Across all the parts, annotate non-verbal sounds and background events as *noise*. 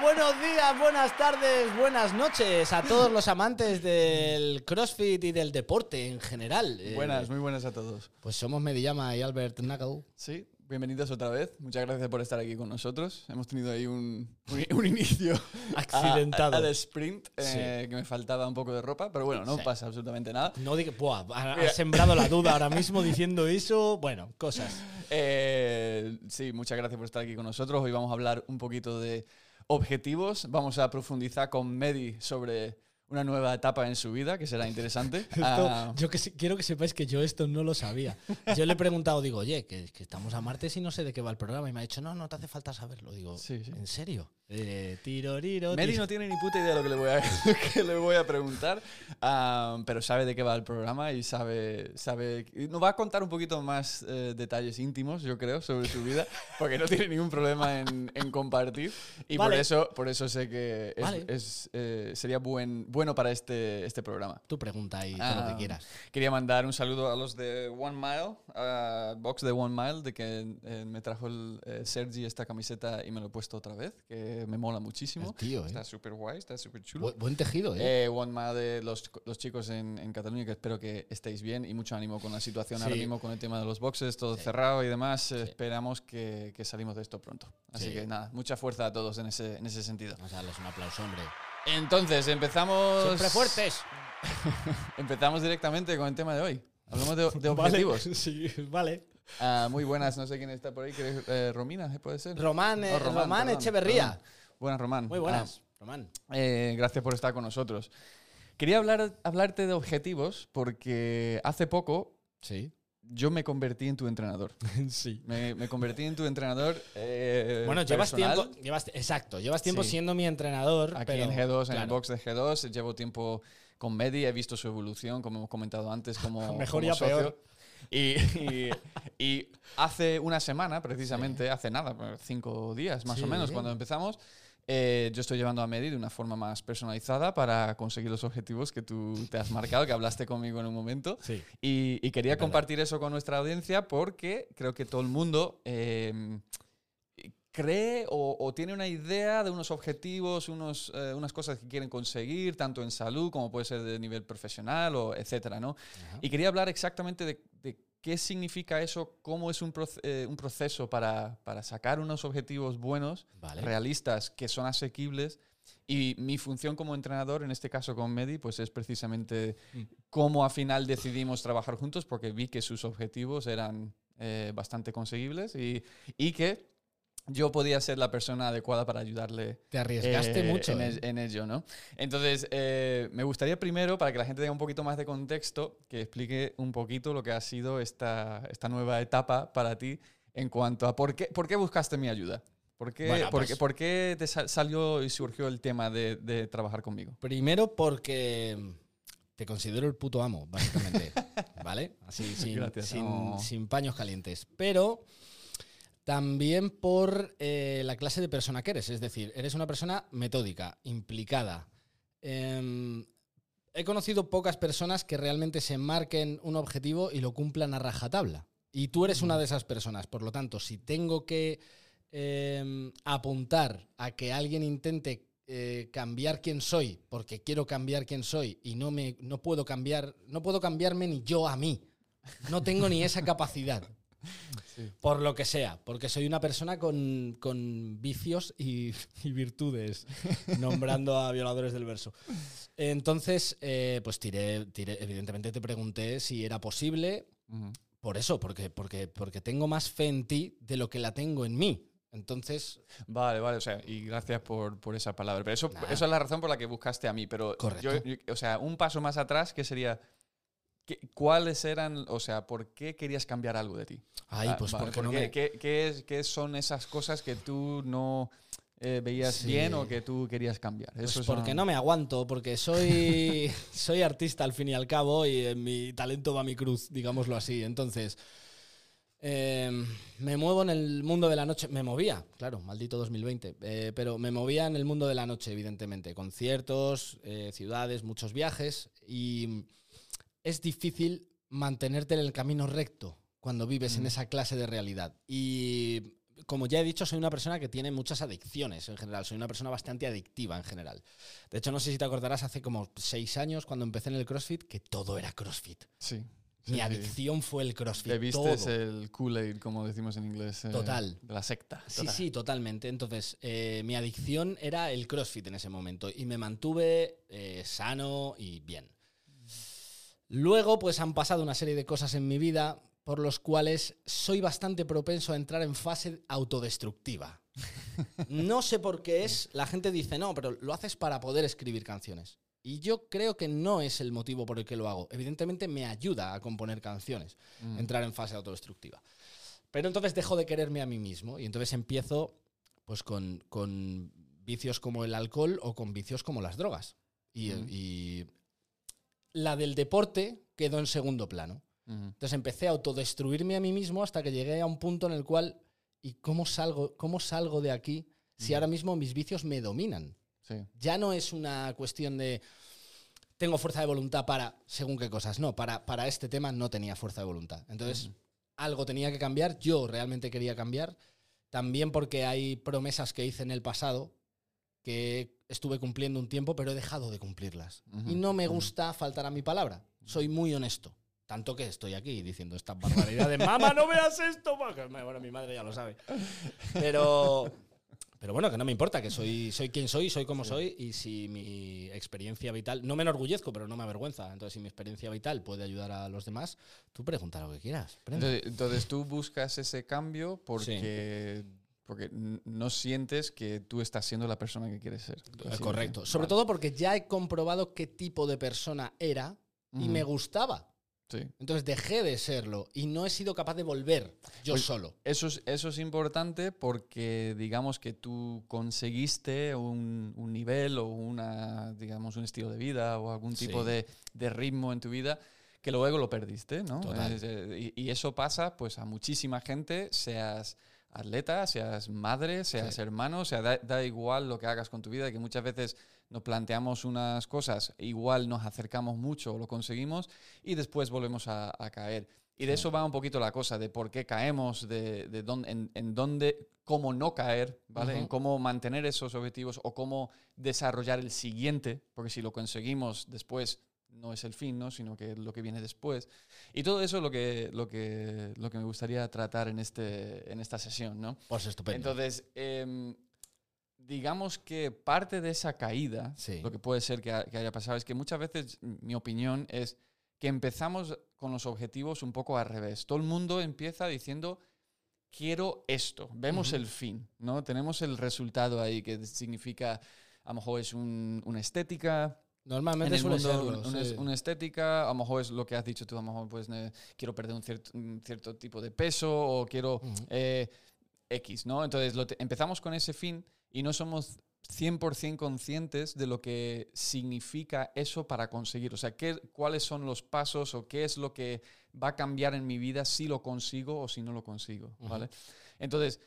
Bueno, buenos días, buenas tardes, buenas noches a todos los amantes del CrossFit y del deporte en general. Eh, Buenas, muy buenas a todos. Pues somos Medillama y Albert Knuckle. Sí, bienvenidos otra vez. Muchas gracias por estar aquí con nosotros. Hemos tenido ahí un, un- un inicio *laughs* Accidentado. al sprint, eh, que me faltaba un poco de ropa, pero bueno, no Sí. pasa absolutamente nada. No diga, buah, has sembrado la duda ahora *laughs* mismo diciendo eso. Bueno, cosas. Eh, sí, muchas gracias por estar aquí con nosotros. Hoy vamos a hablar un poquito de objetivos. Vamos a profundizar con Medi sobre una nueva etapa en su vida, que será interesante. *laughs* Esto- Ah, yo que quiero que sepáis que yo esto no lo sabía. Yo le he preguntado, digo, oye, que, que estamos a martes y no sé de qué va el programa. Y me ha dicho, no, no te hace falta saberlo. Digo, Sí, sí. ¿en serio? Eh, tiroriro, Medi tis- no tiene ni puta idea de lo que le voy a, *laughs* que le voy a preguntar, ah, pero sabe de qué va el programa y sabe, sabe nos va a contar un poquito más eh, detalles íntimos, yo creo, sobre su vida, *laughs* porque no tiene ningún problema en, en compartir y por Vale. eso, por eso sé que es- Vale. es, eh, sería buen, bueno para este, este programa. Tu pregunta y todo lo Ah, que quieras. Quería mandar un saludo a los de One Mile, a Box de One Mile, de que eh, me trajo el eh, Sergi esta camiseta y me lo he puesto otra vez, que me mola muchísimo. El tío, ¿eh? Está súper guay, está súper chulo. Bu- buen tejido, ¿eh? Eh, One Mile de los, los chicos en, en Cataluña, que espero que estéis bien y mucho ánimo con la situación ahora Sí. mismo con el tema de los boxes, todo cerrado y demás. Eh, Esperamos que, que salimos de esto pronto. Así Sí. que nada, mucha fuerza a todos en ese, en ese sentido. Vamos a darles un aplauso, hombre. Entonces, empezamos. Siempre fuertes. *laughs* Empezamos directamente con el tema de hoy. Hablamos de, de *laughs* objetivos. Vale, *laughs* sí, vale. Ah, muy buenas, no sé quién está por ahí. ¿creo- eh, Romina, ¿eh? ¿puede ser? Román, eh, Oh, Román, perdón, Echeverría. perdón. Buenas, Román. Muy buenas, Román. Ah, eh, gracias por estar con nosotros. Quería hablar, hablarte de objetivos porque hace poco Sí. Yo me convertí en tu entrenador. *laughs* sí. Me, me convertí en tu entrenador. eh, Bueno, llevas personal. tiempo, llevas, exacto, llevas tiempo Sí. siendo mi entrenador. Aquí pero, en G2, en el claro, box de G2, llevo tiempo con Medi, he visto su evolución, como hemos comentado antes, como *laughs* Mejor como y socio. peor. Y, y- y hace una semana, precisamente, hace nada, cinco días más Sí. o menos, cuando empezamos, eh, yo estoy llevando a Medi de una forma más personalizada para conseguir los objetivos que tú te has marcado, que hablaste conmigo en un momento. Sí. Y, y quería compartir eso con nuestra audiencia porque creo que todo el mundo eh, cree o, o tiene una idea de unos objetivos, unos, eh, unas cosas que quieren conseguir, tanto en salud como puede ser de nivel profesional o etcétera, ¿no? Ajá. Y quería hablar exactamente de qué significa eso, cómo es un, proce- eh, un proceso para, para sacar unos objetivos buenos, Vale. realistas, que son asequibles. Y mi función como entrenador, en este caso con Medi, pues es precisamente Mm. cómo al final decidimos trabajar juntos, porque vi que sus objetivos eran eh, bastante conseguibles y, y que yo podía ser la persona adecuada para ayudarle Te arriesgaste eh, mucho. en, ¿eh? el- en ello, ¿no? Entonces, eh, me gustaría primero, para que la gente tenga un poquito más de contexto, que explique un poquito lo que ha sido esta, esta nueva etapa para ti en cuanto a por qué, por qué buscaste mi ayuda. ¿Por qué, Bueno, por pues- qué- por qué te sa- salió y surgió el tema de, de trabajar conmigo? Primero porque te considero el puto amo, básicamente. *laughs* ¿Vale? Así, sin, Gracias. sin- sin paños calientes. Pero también por eh, la clase de persona que eres. Es decir, eres una persona metódica, implicada. Em, he conocido pocas personas que realmente se marquen un objetivo y lo cumplan a rajatabla. Y tú eres una de esas personas. Por lo tanto, si tengo que em, apuntar a que alguien intente eh, cambiar quién soy, porque quiero cambiar quién soy y no me no puedo cambiar, no puedo cambiarme ni yo a mí. No tengo ni esa capacidad. Por lo que sea, porque soy una persona con, con vicios y, y virtudes, *laughs* nombrando a violadores del verso. Entonces, eh, pues tiré, tiré, evidentemente te pregunté si era posible, por eso, porque, porque, porque tengo más fe en ti de lo que la tengo en mí. Entonces, Vale, vale, o sea, y gracias por, por esa palabra. Pero eso, eso es la razón por la que buscaste a mí. Pero Correcto. yo- yo- o sea, un paso más atrás, que sería, ¿qué- ¿cuáles eran, o sea, por qué querías cambiar algo de ti? ay, Ah, pues porque no ¿por qué- me... ¿qué, qué es, qué son esas cosas que tú no eh, veías Sí. bien o que tú querías cambiar? Pues Eso porque son- no me aguanto, porque soy, *laughs* soy artista al fin y al cabo y en mi talento va mi cruz, digámoslo así. Entonces, eh, me muevo en el mundo de la noche. Me movía, claro, maldito 2020, eh, pero me movía en el mundo de la noche, evidentemente. Conciertos, eh, ciudades, muchos viajes y es difícil mantenerte en el camino recto cuando vives en esa clase de realidad. Y como ya he dicho, soy una persona que tiene muchas adicciones en general. Soy una persona bastante adictiva en general. De hecho, no sé si te acordarás hace como seis años cuando empecé en el CrossFit que todo era CrossFit. Sí. Mi sí, adicción fue el CrossFit. Te viste el Kool-Aid, como decimos en inglés. eh, Total. De la secta. Sí, sí, totalmente. Entonces, eh, mi adicción era el CrossFit en ese momento y me mantuve eh, sano y bien. Luego, pues han pasado una serie de cosas en mi vida por los cuales soy bastante propenso a entrar en fase autodestructiva. No sé por qué es, la gente dice, no, pero lo haces para poder escribir canciones. Y yo creo que no es el motivo por el que lo hago. Evidentemente me ayuda a componer canciones, Mm. entrar en fase autodestructiva. Pero entonces dejo de quererme a mí mismo y entonces empiezo pues con, con vicios como el alcohol o con vicios como las drogas. Y, Mm. y la del deporte quedó en segundo plano. Entonces empecé a autodestruirme a mí mismo hasta que llegué a un punto en el cual, ¿y cómo salgo, cómo salgo de aquí si ahora mismo mis vicios me dominan? Sí. Ya no es una cuestión de tengo fuerza de voluntad para según qué cosas. No, para, para este tema no tenía fuerza de voluntad. Entonces, algo tenía que cambiar. Yo realmente quería cambiar. También porque hay promesas que hice en el pasado que estuve cumpliendo un tiempo, pero he dejado de cumplirlas. Y no me gusta faltar a mi palabra. Soy muy honesto. Tanto que estoy aquí diciendo estas *laughs* barbaridades. Mamá, no veas esto. Bueno, mi madre ya lo sabe. Pero, pero bueno, que no me importa, que soy, soy quien soy, soy como soy. Y si mi experiencia vital, no me enorgullezco, pero no me avergüenza. Entonces, si mi experiencia vital puede ayudar a los demás, tú pregunta lo que quieras. Entonces tú buscas ese cambio porque, porque no sientes que tú estás siendo la persona que quieres ser. Así, Correcto. Sobre Vale. todo porque ya he comprobado qué tipo de persona era y me gustaba. Sí. Entonces dejé de serlo y no he sido capaz de volver yo solo. Eso es, eso es importante porque digamos que tú conseguiste un, un nivel o una, digamos, un estilo de vida o algún tipo Sí. de, de ritmo en tu vida que luego lo perdiste, ¿no? Total. Eh, y, y eso pasa pues a muchísima gente, seas atleta, seas madre, seas Sí. hermano, o sea, da, da igual lo que hagas con tu vida, que muchas veces nos planteamos unas cosas, igual nos acercamos mucho o lo conseguimos y después volvemos a, a caer. Y de Sí. eso va un poquito la cosa, de por qué caemos, de, de dónde, en, en dónde, cómo no caer, ¿vale? En cómo mantener esos objetivos o cómo desarrollar el siguiente, porque si lo conseguimos después no es el fin, ¿no? Sino que es lo que viene después. Y todo eso es lo que, lo que, lo que me gustaría tratar en, este, en esta sesión, ¿no? Pues estupendo. Entonces, em, digamos que parte de esa caída, Sí. lo que puede ser que, ha- que haya pasado, es que muchas veces mi opinión es que empezamos con los objetivos un poco al revés. Todo el mundo empieza diciendo, quiero esto. Vemos Ujú. el fin, ¿no? Tenemos el resultado ahí, que significa, a lo mejor es un- una estética, Normalmente el suele un- una, sí. una estética, a lo mejor es lo que has dicho tú, a lo mejor pues quiero perder un cierto, un cierto tipo de peso o quiero eh, X, ¿no? Entonces lo empezamos con ese fin y no somos 100% conscientes de lo que significa eso para conseguir. O sea, qué, cuáles son los pasos o qué es lo que va a cambiar en mi vida si lo consigo o si no lo consigo. ¿vale? Entonces,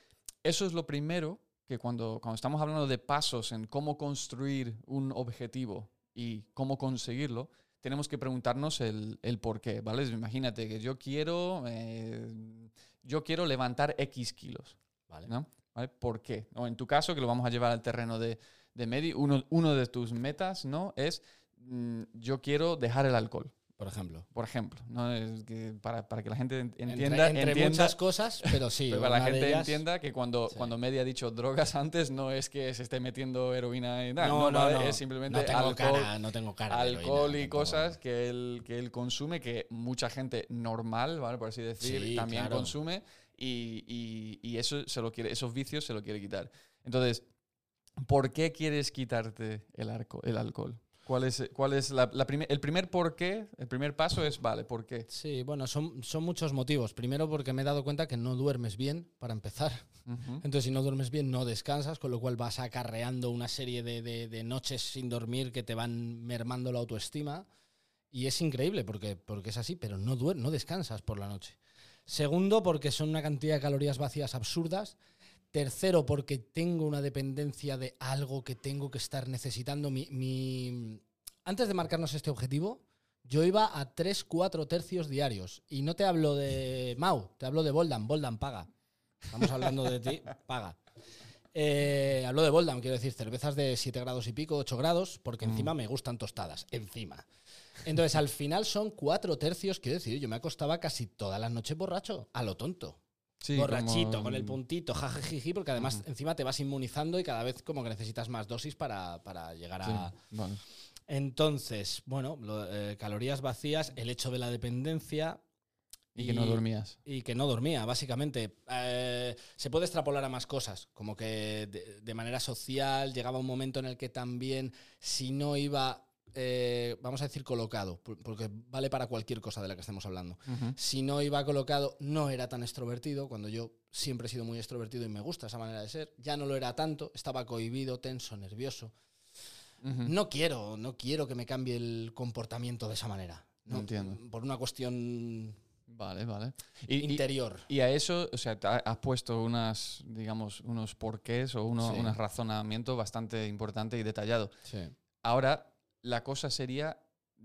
eso es lo primero que cuando, cuando estamos hablando de pasos en cómo construir un objetivo y cómo conseguirlo, tenemos que preguntarnos el, el por qué, ¿vale? Imagínate que yo quiero, eh, yo quiero levantar X kilos, Vale. ¿no? ¿Vale? ¿Por qué? O en tu caso, que lo vamos a llevar al terreno de, de medio, uno, uno de tus metas, ¿no? Es, mm, yo quiero dejar el alcohol, Por ejemplo. por ejemplo, ¿no? Es que para, para que la gente Entre- entienda, entre, entienda muchas cosas, pero sí. *laughs* pero para la gente ellas- entienda que cuando, Sí. cuando Medi ha dicho drogas antes, no es que se esté metiendo heroína y tal. No, no, ¿vale? no. Es simplemente no tengo alcohol, cara, no tengo cara de alcohol heroína, y tampoco. cosas que él, que él consume, que mucha gente normal, ¿vale? Por así decir, Sí, también claro. consume y, y- y eso se lo quiere, esos vicios se lo quiere quitar. Entonces, ¿por qué quieres quitarte el, arco, el alcohol? ¿Cuál es, cuál es la, la primer- el primer por qué? El primer paso es, vale, ¿por qué? Sí, bueno, son, son muchos motivos. Primero porque me he dado cuenta que no duermes bien, para empezar. Ujú. Entonces, si no duermes bien, no descansas, con lo cual vas acarreando una serie de, de- de noches sin dormir que te van mermando la autoestima. Y es increíble porque, porque es así, pero no, duer no descansas por la noche. Segundo, porque son una cantidad de calorías vacías absurdas. Tercero, porque tengo una dependencia de algo que tengo que estar necesitando. Mi, mi- Antes de marcarnos este objetivo, yo iba a 3-4 tercios diarios. Y no te hablo de Mau, te hablo de Boldan. Boldan paga. Estamos hablando de ti, *laughs* paga. Eh, hablo de Boldam, quiero decir, cervezas de 7 grados y pico, 8 grados, porque Mm. encima me gustan tostadas, encima. Entonces, al final son cuatro tercios, quiero decir, yo me acostaba casi todas las noches borracho, a lo tonto. Sí, borrachito, como- con el puntito, jajajiji, porque además encima te vas inmunizando y cada vez como que necesitas más dosis para, para llegar Sí, a... vale. Entonces, bueno, lo- eh, calorías vacías, el hecho de la dependencia... Y que no dormías. Y que no dormía, básicamente. Eh, se puede extrapolar a más cosas, como que de, de manera social llegaba un momento en el que también, si no iba, eh, vamos a decir, colocado, por- porque vale para cualquier cosa de la que estemos hablando, si no iba colocado, no era tan extrovertido, cuando yo siempre he sido muy extrovertido y me gusta esa manera de ser, ya no lo era tanto, estaba cohibido, tenso, nervioso. No quiero, no quiero que me cambie el comportamiento de esa manera. No, Entiendo. Por una cuestión Vale, vale. Y, interior. y a eso, o sea, has puesto unas, digamos, unos porqués o uno, Sí. un razonamiento bastante importante y detallado. Sí, Ahora, la cosa sería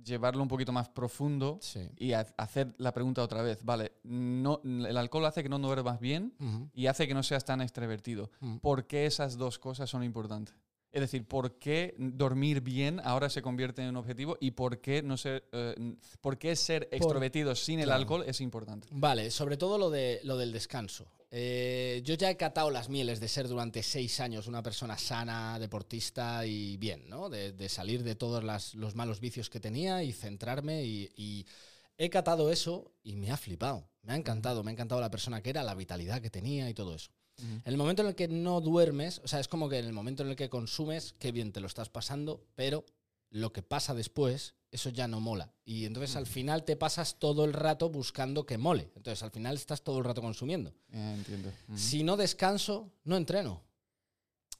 llevarlo un poquito más profundo sí. y ha- hacer la pregunta otra vez. Vale, no, el alcohol hace que no duermas bien y hace que no seas tan extrovertido. ¿Por qué esas dos cosas son importantes? Es decir, ¿por qué dormir bien ahora se convierte en un objetivo y por qué, no ser, eh, por qué ser extrovertido sin el claro. alcohol es importante? Vale, sobre todo lo, de, lo del descanso. Eh, yo ya he catado las mieles de ser durante seis años una persona sana, deportista y bien, ¿no? De, de salir de todos las- los malos vicios que tenía y centrarme y, y he catado eso y me ha flipado. Me ha encantado, me ha encantado la persona que era, la vitalidad que tenía y todo eso. En el momento en el que no duermes, o sea, es como que en el momento en el que consumes, qué bien te lo estás pasando, pero lo que pasa después, eso ya no mola. Y entonces al final te pasas todo el rato buscando que mole. Entonces al final estás todo el rato consumiendo. Eh, entiendo. Si no descanso, no entreno.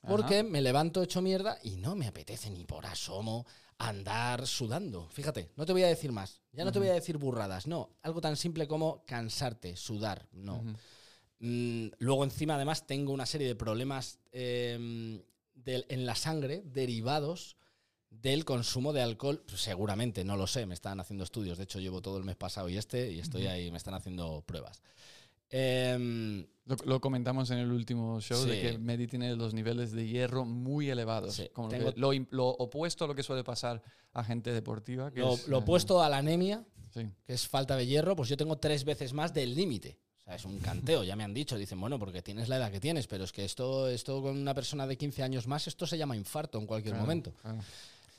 Ajá. Porque me levanto hecho mierda y no me apetece ni por asomo andar sudando. Fíjate, no te voy a decir más. Ya no te voy a decir burradas. No, algo tan simple como cansarte, sudar. No. Mm, luego encima además tengo una serie de problemas eh, del- en la sangre derivados del consumo de alcohol. Seguramente, no lo sé, me están haciendo estudios. De hecho, llevo todo el mes pasado y este y estoy ahí, me están haciendo pruebas. Em, Lo, lo comentamos en el último show de Sí. que Medi tiene los niveles de hierro muy elevados. Sí, Como lo tengo- que- lo, lo opuesto a lo que suele pasar a gente deportiva. Que lo, es, eh, opuesto a la anemia, sí. que es falta de hierro, pues yo tengo tres veces más del límite. O sea, es un canteo, ya me han dicho. Dicen, bueno, porque tienes la edad que tienes, pero es que esto, esto con una persona de 15 años más, esto se llama infarto en cualquier Claro, momento. claro.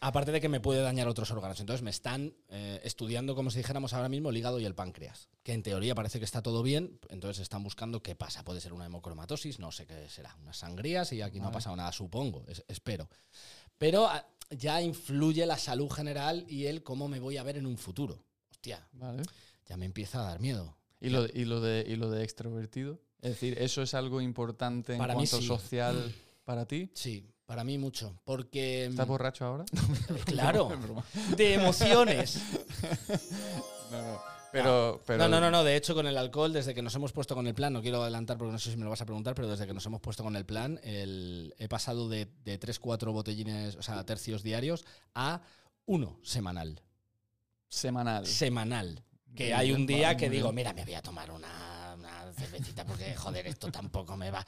Aparte de que me puede dañar otros órganos. Entonces me están eh, estudiando, como si dijéramos ahora mismo, el hígado y el páncreas. Que en teoría parece que está todo bien, entonces están buscando qué pasa. Puede ser una hemocromatosis, no sé qué será. Unas sangrías y aquí no ha pasado nada, supongo, es- espero. Pero ah, ya influye la salud general y el cómo me voy a ver en un futuro. Hostia, Vale. ya me empieza a dar miedo. ¿Y lo, y, lo de, ¿Y lo de extrovertido? Es decir, ¿eso es algo importante en Para mí cuanto sí. social para ti? Sí, para mí mucho. Porque. ¿Estás borracho ahora? *laughs* Claro, Es broma. de emociones. *laughs* No, no. Pero, pero No, no, no, no. De hecho, con el alcohol, desde que nos hemos puesto con el plan, no quiero adelantar porque no sé si me lo vas a preguntar, pero desde que nos hemos puesto con el plan, el- he pasado de, de 3-4 botellines, o sea, tercios diarios, a uno semanal. Semanal. Semanal. Que hay un día que digo, mira, me voy a tomar una, una cervecita porque, joder, esto tampoco me va.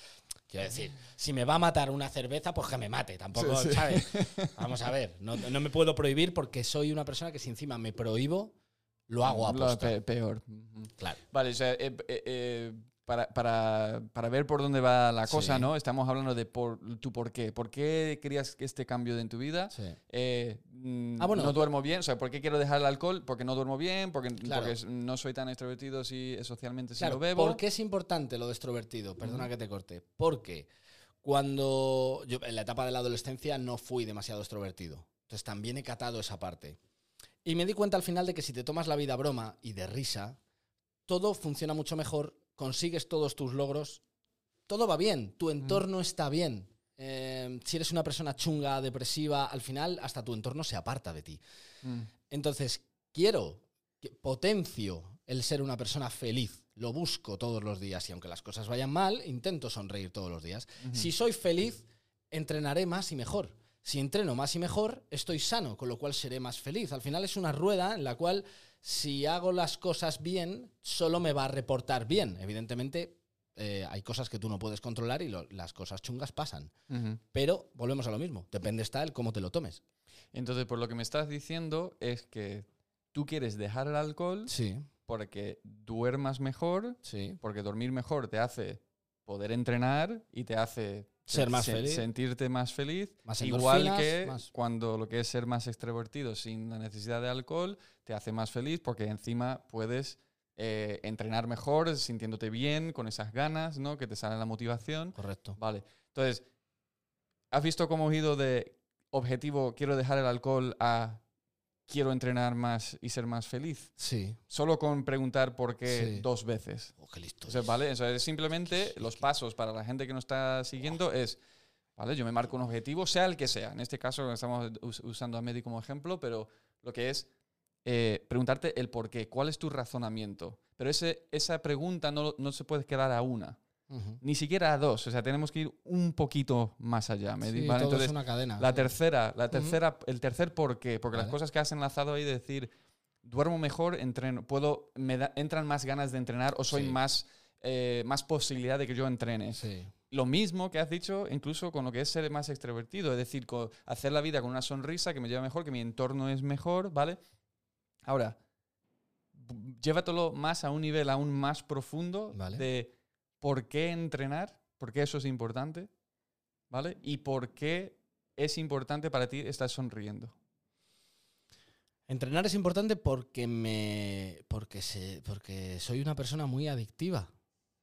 Quiero decir, si me va a matar una cerveza, pues que me mate. Tampoco, Sí, sí. ¿sabes? *laughs* Vamos a ver. No, no me puedo prohibir porque soy una persona que si encima me prohíbo, lo hago a posta. pe- peor. Claro. Vale, o sea, eh, eh, eh, para, para, para ver por dónde va la cosa, Sí. ¿no? Estamos hablando de por, tu por qué. ¿Por qué querías que este cambio en tu vida? Sí. Eh, mm, Ah, bueno. no duermo bien. O sea, ¿por qué quiero dejar el alcohol? Porque no duermo bien, porque, Claro. porque no soy tan extrovertido si, socialmente si Claro, lo bebo. ¿por qué es importante lo de extrovertido? Perdona que te corte. Porque cuando yo en la etapa de la adolescencia no fui demasiado extrovertido. Entonces también he catado esa parte. Y me di cuenta al final de que si te tomas la vida broma y de risa, todo funciona mucho mejor, consigues todos tus logros, todo va bien, tu entorno está bien. Eh, si eres una persona chunga, depresiva, al final hasta tu entorno se aparta de ti. Mm, Entonces, quiero, potencio el ser una persona feliz. Lo busco todos los días y aunque las cosas vayan mal, intento sonreír todos los días. Si soy feliz, entrenaré más y mejor. Si entreno más y mejor, estoy sano, con lo cual seré más feliz. Al final es una rueda en la cual si hago las cosas bien, solo me va a reportar bien. Evidentemente, eh, hay cosas que tú no puedes controlar y lo- las cosas chungas pasan. Pero volvemos a lo mismo. Depende está el cómo te lo tomes. Entonces, por lo que me estás diciendo es que tú quieres dejar el alcohol Sí, porque duermas mejor, sí. porque dormir mejor te hace poder entrenar y te hace Ser más se- feliz. sentirte más feliz. Más Igual que más- cuando lo que es ser más extrovertido sin la necesidad de alcohol te hace más feliz porque encima puedes eh, entrenar mejor, sintiéndote bien, con esas ganas, ¿no? Que te sale la motivación. Correcto. Vale. Entonces, ¿has visto cómo he ido de objetivo quiero dejar el alcohol a quiero entrenar más y ser más feliz? Sí. Solo con preguntar por qué Sí. dos veces. Oh, qué listo. O sea, ¿vale? O sea, es simplemente los pasos para la gente que nos está siguiendo es, ¿vale? Yo me marco un objetivo, sea el que sea. En este caso estamos us- usando a Medi como ejemplo, pero lo que es eh, preguntarte el por qué, cuál es tu razonamiento. Pero ese, esa pregunta no, no se puede quedar a una, Ni siquiera a dos. O sea, tenemos que ir un poquito más allá. Medi, Sí, ¿vale? todo Entonces, es una cadena. la tercera, la tercera, el tercer por qué, porque las cosas que has enlazado ahí de decir, duermo mejor, entreno, puedo, me da- entran más ganas de entrenar o soy Sí. más, eh, más posibilidad de que yo entrene. Sí. Lo mismo que has dicho incluso con lo que es ser más extrovertido, es decir, hacer la vida con una sonrisa que me lleva mejor, que mi entorno es mejor, ¿vale? Ahora, llévatelo más a un nivel aún más profundo Vale. de por qué entrenar, por qué eso es importante, ¿vale? Y por qué es importante para ti estar sonriendo. Entrenar es importante porque me. porque se. porque soy una persona muy adictiva.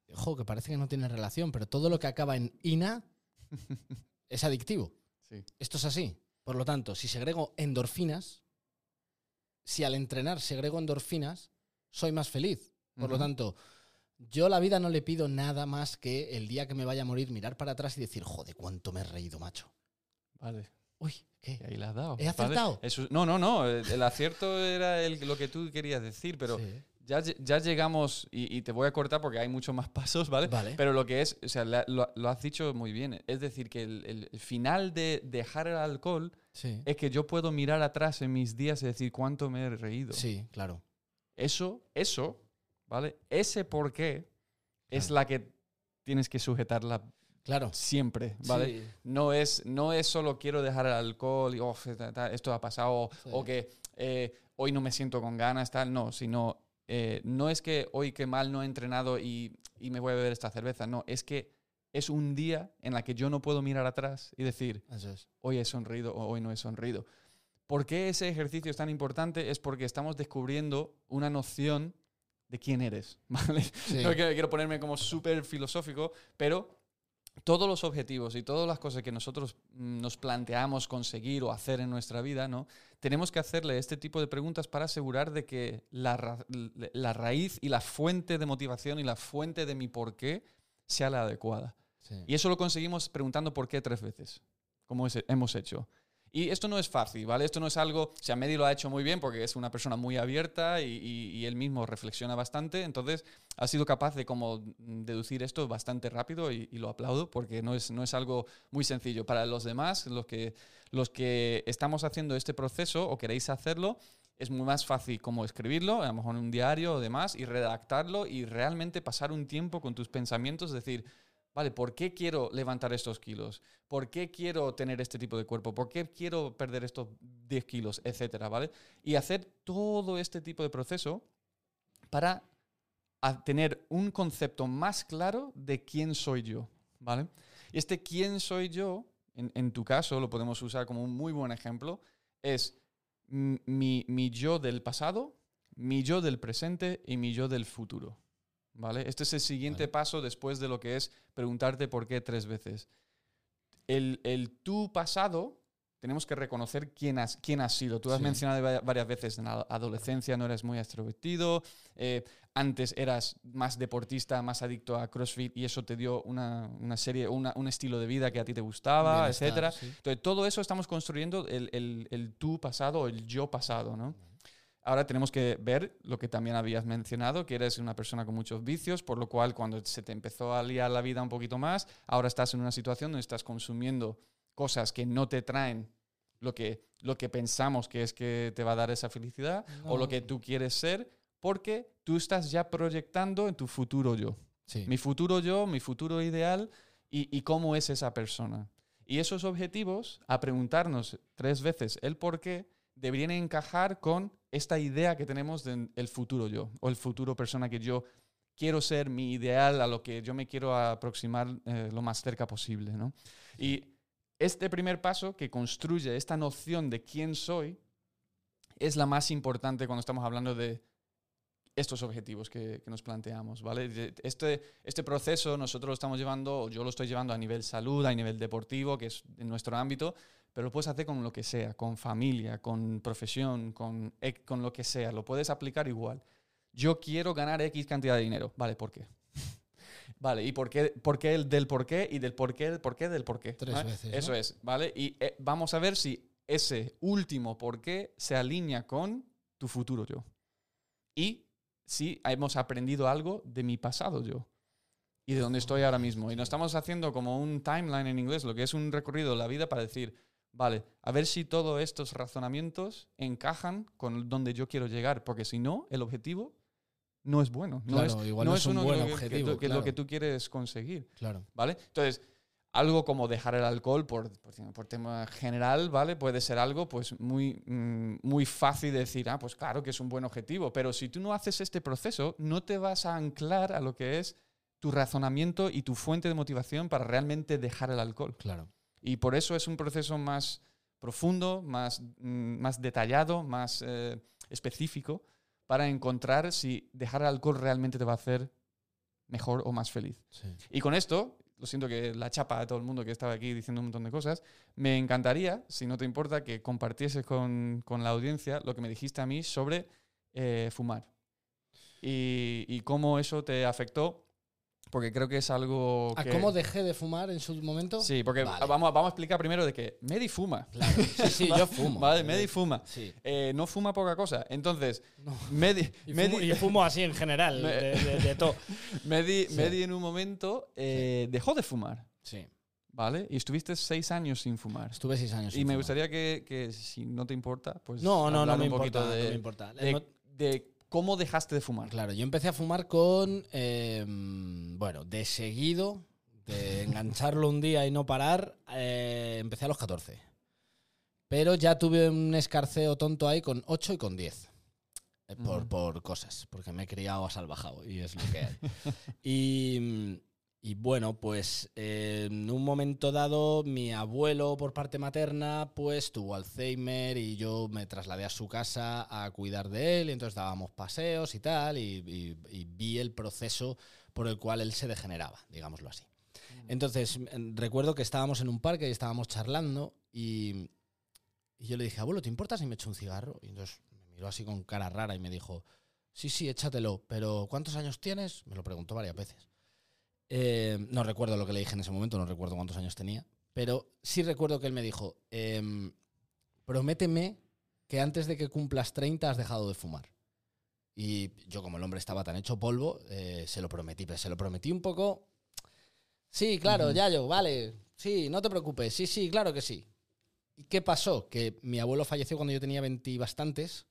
Ojo, que parece que no tiene relación, pero todo lo que acaba en ina *laughs* es adictivo. Sí. Esto es así. Por lo tanto, si segrego endorfinas, si al entrenar segrego endorfinas, soy más feliz. Por lo tanto, yo a la vida no le pido nada más que el día que me vaya a morir mirar para atrás y decir, joder, cuánto me he reído, macho. Vale. Uy, ¿qué? Y ahí la has dado. ¿He ¿vale? acertado? Eso- no, no, no. El, acierto era el- lo que tú querías decir, pero Sí. ya, ya llegamos, y, y te voy a cortar porque hay muchos más pasos, ¿vale? Vale. Pero lo que es, o sea, la- lo, lo has dicho muy bien. Es decir, que el, el- el final de dejar el alcohol Sí. es que yo puedo mirar atrás en mis días y decir cuánto me he reído. Sí, claro. Eso, eso, ¿vale? Ese por qué es la que tienes que sujetarla Claro. siempre, ¿vale? Sí. No es, no es solo quiero dejar el alcohol y "Oh, esto ha pasado Sí. o que eh, hoy no me siento con ganas, tal, no, sino eh, no es que hoy que mal no he entrenado y, y me voy a beber esta cerveza, no, es que es un día en la que yo no puedo mirar atrás y decir, es. hoy he sonrido o hoy no he sonrido. ¿Por qué ese ejercicio es tan importante? Es porque estamos descubriendo una noción de quién eres, *laughs* ¿vale? Sí. No quiero, ponerme como súper filosófico, pero todos los objetivos y todas las cosas que nosotros mm, nos planteamos conseguir o hacer en nuestra vida, ¿no? Tenemos que hacerle este tipo de preguntas para asegurar de que la, ra- la raíz y la fuente de motivación y la fuente de mi por qué sea la adecuada. Sí. Y eso lo conseguimos preguntando por qué tres veces, como hemos hecho. Y esto no es fácil, ¿vale? Esto no es algo, o sea, Medi lo ha hecho muy bien porque es una persona muy abierta y, él mismo reflexiona bastante, entonces ha sido capaz de como deducir esto bastante rápido y, lo aplaudo porque no es, no es algo muy sencillo. Para los demás, los que, los que estamos haciendo este proceso o queréis hacerlo, es muy más fácil como escribirlo, a lo mejor en un diario o demás, y redactarlo y realmente pasar un tiempo con tus pensamientos, decir, vale, ¿por qué quiero levantar estos kilos? ¿Por qué quiero tener este tipo de cuerpo? ¿Por qué quiero perder estos 10 kilos? Etcétera, ¿vale? Y hacer todo este tipo de proceso para tener un concepto más claro de quién soy yo, ¿vale? Y este quién soy yo, en, en tu caso, lo podemos usar como un muy buen ejemplo, es mi, mi yo del pasado, mi yo del presente y mi yo del futuro. ¿Vale? Este es el siguiente Vale. paso después de lo que es preguntarte por qué tres veces. El, el tú pasado, tenemos que reconocer quién has, quién has sido. Tú has Sí. mencionado va- varias veces en la adolescencia no eres muy extrovertido, eh, antes eras más deportista, más adicto a CrossFit y eso te dio una, una serie, una- un estilo de vida que a ti te gustaba, sí. Entonces, todo eso estamos construyendo el, el, el tú pasado, el yo pasado, ¿no? Ahora tenemos que ver lo que también habías mencionado, que eres una persona con muchos vicios, por lo cual cuando se te empezó a liar la vida un poquito más, ahora estás en una situación donde estás consumiendo cosas que no te traen lo que, lo que pensamos que es que te va a dar esa felicidad o lo que tú quieres ser, porque tú estás ya proyectando en tu futuro yo. Sí. Mi futuro yo, mi futuro ideal y, y cómo es esa persona. Y esos objetivos, a preguntarnos tres veces el por qué, deberían encajar con esta idea que tenemos del el futuro yo o el futuro persona que yo quiero ser, mi ideal, a lo que yo me quiero aproximar eh, lo más cerca posible. ¿no? Y este primer paso que construye esta noción de quién soy es la más importante cuando estamos hablando de estos objetivos que, que nos planteamos, ¿vale? Este, este proceso nosotros lo estamos llevando, yo lo estoy llevando a nivel salud, a nivel deportivo, que es en nuestro ámbito, pero lo puedes hacer con lo que sea, con familia, con profesión, con, ec- con lo que sea, lo puedes aplicar igual. Yo quiero ganar X cantidad de dinero, ¿vale? ¿Por qué? *laughs* Vale, ¿y por qué, por qué el del por qué y del por qué, del por qué, del por qué? Tres ¿vale? veces, ¿no? Eso es, ¿vale? Y eh, vamos a ver si ese último por qué se alinea con tu futuro yo. Y si hemos aprendido algo de mi pasado yo y de donde estoy ahora mismo. Y nos estamos haciendo como un timeline en inglés, lo que es un recorrido de la vida para decir, vale, a ver si todos estos razonamientos encajan con donde yo quiero llegar, porque si no, el objetivo no es bueno. No Claro, es, igual no es un uno buen objetivo, que- que claro. lo que tú quieres conseguir. Claro. ¿vale? Entonces, algo como dejar el alcohol por, por, por tema general, ¿vale? Puede ser algo pues muy, mm, muy fácil de decir, ah, pues claro que es un buen objetivo, pero si tú no haces este proceso, no te vas a anclar a lo que es tu razonamiento y tu fuente de motivación para realmente dejar el alcohol. Claro. Y por eso es un proceso más profundo, más, mm, más detallado, más eh, específico, para encontrar si dejar el alcohol realmente te va a hacer mejor o más feliz. Sí. Y con esto, lo siento que la chapa a todo el mundo que estaba aquí diciendo un montón de cosas, me encantaría, si no te importa, que compartieses con, con la audiencia lo que me dijiste a mí sobre eh, fumar. Y, y cómo eso te afectó, porque creo que es algo ¿A que... cómo dejé de fumar en su momento? Sí, porque Vale. vamos, a- vamos a explicar primero de que Medi fuma. Claro. Sí, sí, *laughs* yo fumo. Vale, Medi fuma. Sí. Eh, no fuma poca cosa. Entonces, No. Medi, *laughs* Y Medi- fumo, y fumo así en general, Me- de, de- de todo. *laughs* Medi- Sí. Medi en un momento eh, dejó de fumar. Sí. ¿Vale? Y estuviste seis años sin fumar. Estuve seis años. Y sin me fumar. gustaría que, que, si no te importa, pues. No, no, no me un poquito importa. de, no me importa. de- No- de cómo dejaste de fumar. Claro, yo empecé a fumar con. eh, bueno, de seguido, de *laughs* engancharlo un día y no parar, eh, empecé a los 14. Pero ya tuve un escarceo tonto ahí con 8 y con 10. eh, por, por cosas, porque me he criado a salvajado y es lo que hay. *laughs* y, y bueno, pues eh, en un momento dado, mi abuelo por parte materna, pues tuvo Alzheimer y yo me trasladé a su casa a cuidar de él, y entonces dábamos paseos y tal, y, y- y vi el proceso por el cual él se degeneraba, digámoslo así. Entonces, mm, recuerdo que estábamos en un parque y estábamos charlando y, y yo le dije, abuelo, ¿te importa si me echo un cigarro? Y entonces me miró así con cara rara y me dijo, sí, sí, échatelo, pero ¿cuántos años tienes? Me lo preguntó varias veces. Eh, no recuerdo lo que le dije en ese momento, no recuerdo cuántos años tenía, pero sí recuerdo que él me dijo, em, prométeme que antes de que cumplas 30 has dejado de fumar. Y yo, como el hombre estaba tan hecho polvo, eh, se lo prometí, pero se lo prometí un poco. Sí, claro, Ujú. Yayo, vale. Sí, no te preocupes. Sí, sí, claro que sí. ¿Y qué pasó? Que mi abuelo falleció cuando yo tenía 20 y bastantes.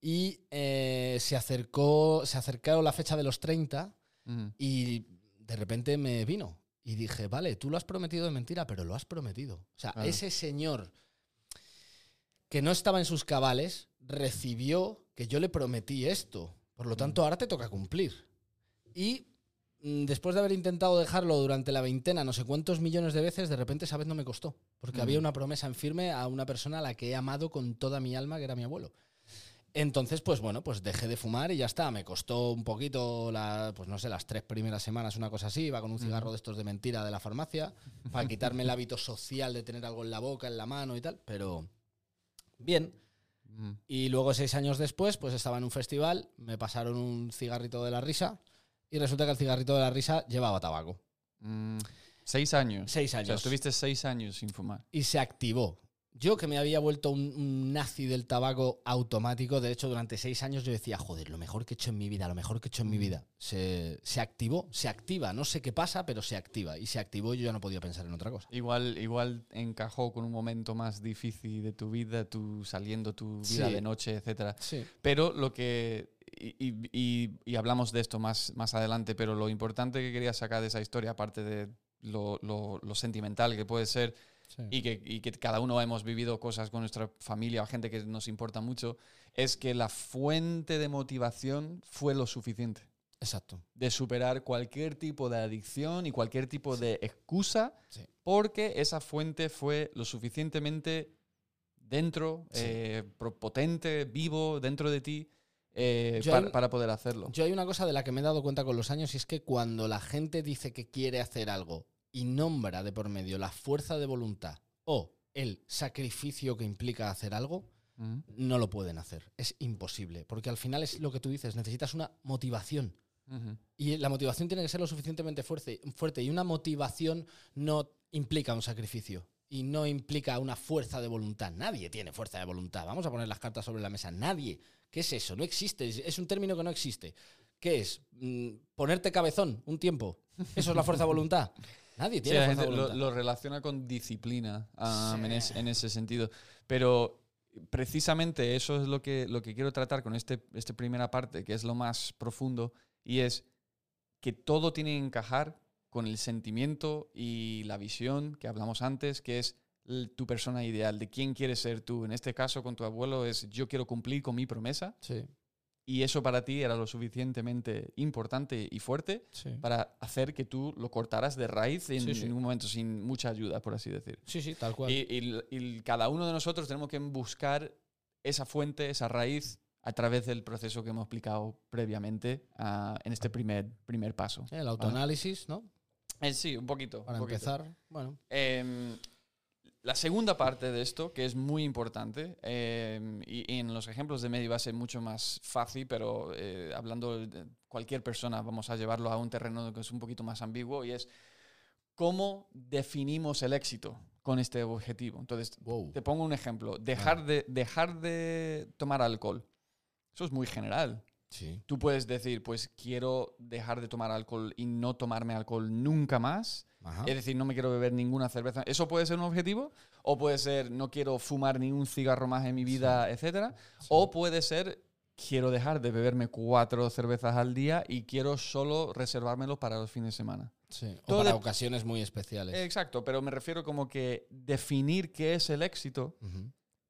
Y eh, se acercó, se acercó la fecha de los 30 Ujú. y de repente me vino. Y dije, vale, tú lo has prometido de mentira, pero lo has prometido. O sea, ese señor que no estaba en sus cabales recibió que yo le prometí esto. Por lo tanto, ahora te toca cumplir. Y mm, después de haber intentado dejarlo durante la veintena, no sé cuántos millones de veces, de repente esa vez no me costó. Porque Mm. había una promesa en firme a una persona a la que he amado con toda mi alma, que era mi abuelo. Entonces, pues bueno, pues dejé de fumar y ya está. Me costó un poquito, la, pues no sé, las tres primeras semanas, una cosa así. Iba con un cigarro de estos de mentira de la farmacia *laughs* para quitarme el hábito social de tener algo en la boca, en la mano y tal. Pero bien. Ujú. Y luego, seis años después, pues estaba en un festival, me pasaron un cigarrito de la risa y resulta que el cigarrito de la risa llevaba tabaco. Mm, Seis años. Seis O sea, años. estuviste seis años sin fumar. y se activó. Yo que me había vuelto un, un nazi del tabaco automático, de hecho durante seis años yo decía, joder, lo mejor que he hecho en mi vida, lo mejor que he hecho en mi vida. Se, se activó, se activa, no sé qué pasa, pero se activa. Y se activó y yo ya no podía pensar en otra cosa. Igual, igual encajó con un momento más difícil de tu vida, tú saliendo tu vida Sí. de noche, etcétera. Sí. Pero lo que y, y- y- y hablamos de esto más, más adelante, pero lo importante que quería sacar de esa historia, aparte de lo, lo- lo sentimental que puede ser y que, y que cada uno hemos vivido cosas con nuestra familia o gente que nos importa mucho, es que la fuente de motivación fue lo suficiente Exacto. de superar cualquier tipo de adicción y cualquier tipo de excusa, Sí. porque esa fuente fue lo suficientemente dentro, Sí. eh, potente, vivo dentro de ti, eh, Yo para, hay- para poder hacerlo. Yo hay una cosa de la que me he dado cuenta con los años y es que cuando la gente dice que quiere hacer algo y nombra de por medio la fuerza de voluntad o el sacrificio que implica hacer algo, Ujú. no lo pueden hacer. Es imposible. Porque al final es lo que tú dices, necesitas una motivación. Y la motivación tiene que ser lo suficientemente fuerte, fuerte. Y una motivación no implica un sacrificio. Y no implica una fuerza de voluntad. Nadie tiene fuerza de voluntad. Vamos a poner las cartas sobre la mesa. Nadie. ¿Qué es eso? No existe. Es- Es un término que no existe. ¿Qué es? Mm, ¿Ponerte cabezón un tiempo? ¿Eso es la fuerza de voluntad? *laughs* Nadie tiene fuerza lo, relaciona con disciplina um, en, Sí. es- en ese sentido. Pero precisamente eso es lo que, lo que quiero tratar con este, esta primera parte, que es lo más profundo, y es que todo tiene que encajar con el sentimiento y la visión que hablamos antes, que es tu persona ideal, de quién quieres ser tú. En este caso, con tu abuelo, es yo quiero cumplir con mi promesa, Sí, y eso para ti era lo suficientemente importante y fuerte sí. para hacer que tú lo cortaras de raíz en, Sí, sí. en un momento sin mucha ayuda, por así decir. Sí, sí, tal cual. Y, y- y cada uno de nosotros tenemos que buscar esa fuente, esa raíz, a través del proceso que hemos explicado previamente ah, en este primer, primer paso. El autoanálisis, ¿no? Eh, sí, un poquito. Para un poquito. empezar, bueno. Em, la segunda parte de esto, que es muy importante, em, y, y en los ejemplos de medio va a ser mucho más fácil, pero eh, hablando de cualquier persona, vamos a llevarlo a un terreno que es un poquito más ambiguo, y es cómo definimos el éxito con este objetivo. Entonces, Wow. te pongo un ejemplo. Dejar, de, dejar de tomar alcohol. Eso es muy general. Sí. Tú puedes decir, pues quiero dejar de tomar alcohol y no tomarme alcohol nunca más. Ajá. Es decir, no me quiero beber ninguna cerveza. ¿Eso puede ser un objetivo? O puede ser, no quiero fumar ni un cigarro más en mi vida, etcétera. O puede ser, quiero dejar de beberme cuatro cervezas al día y quiero solo reservármelo para los fines de semana. Sí. O todo para ocasiones muy especiales. Exacto, pero me refiero como que definir qué es el éxito.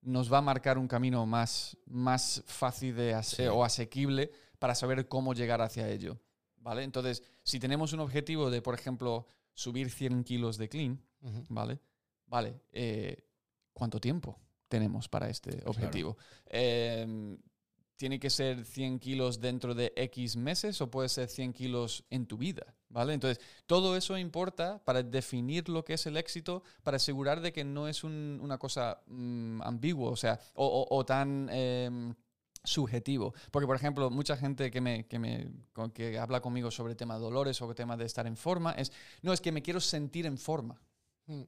Nos va a marcar un camino más, más fácil de ase- Sí. o asequible para saber cómo llegar hacia ello. ¿Vale? Entonces, si tenemos un objetivo de, por ejemplo, subir 100 kilos de clean. ¿vale? Vale, eh, ¿cuánto tiempo tenemos para este objetivo? Em, ¿Tiene que ser 100 kilos dentro de X meses o puede ser 100 kilos en tu vida? ¿Vale? Entonces, todo eso importa para definir lo que es el éxito, para asegurar de que no es un- una cosa mm, ambigua, o sea, o, o- o tan em, subjetivo. Porque, por ejemplo, mucha gente que, me, que, me, que habla conmigo sobre el tema de dolores o el tema de estar en forma es, no, es que me quiero sentir en forma. Mm.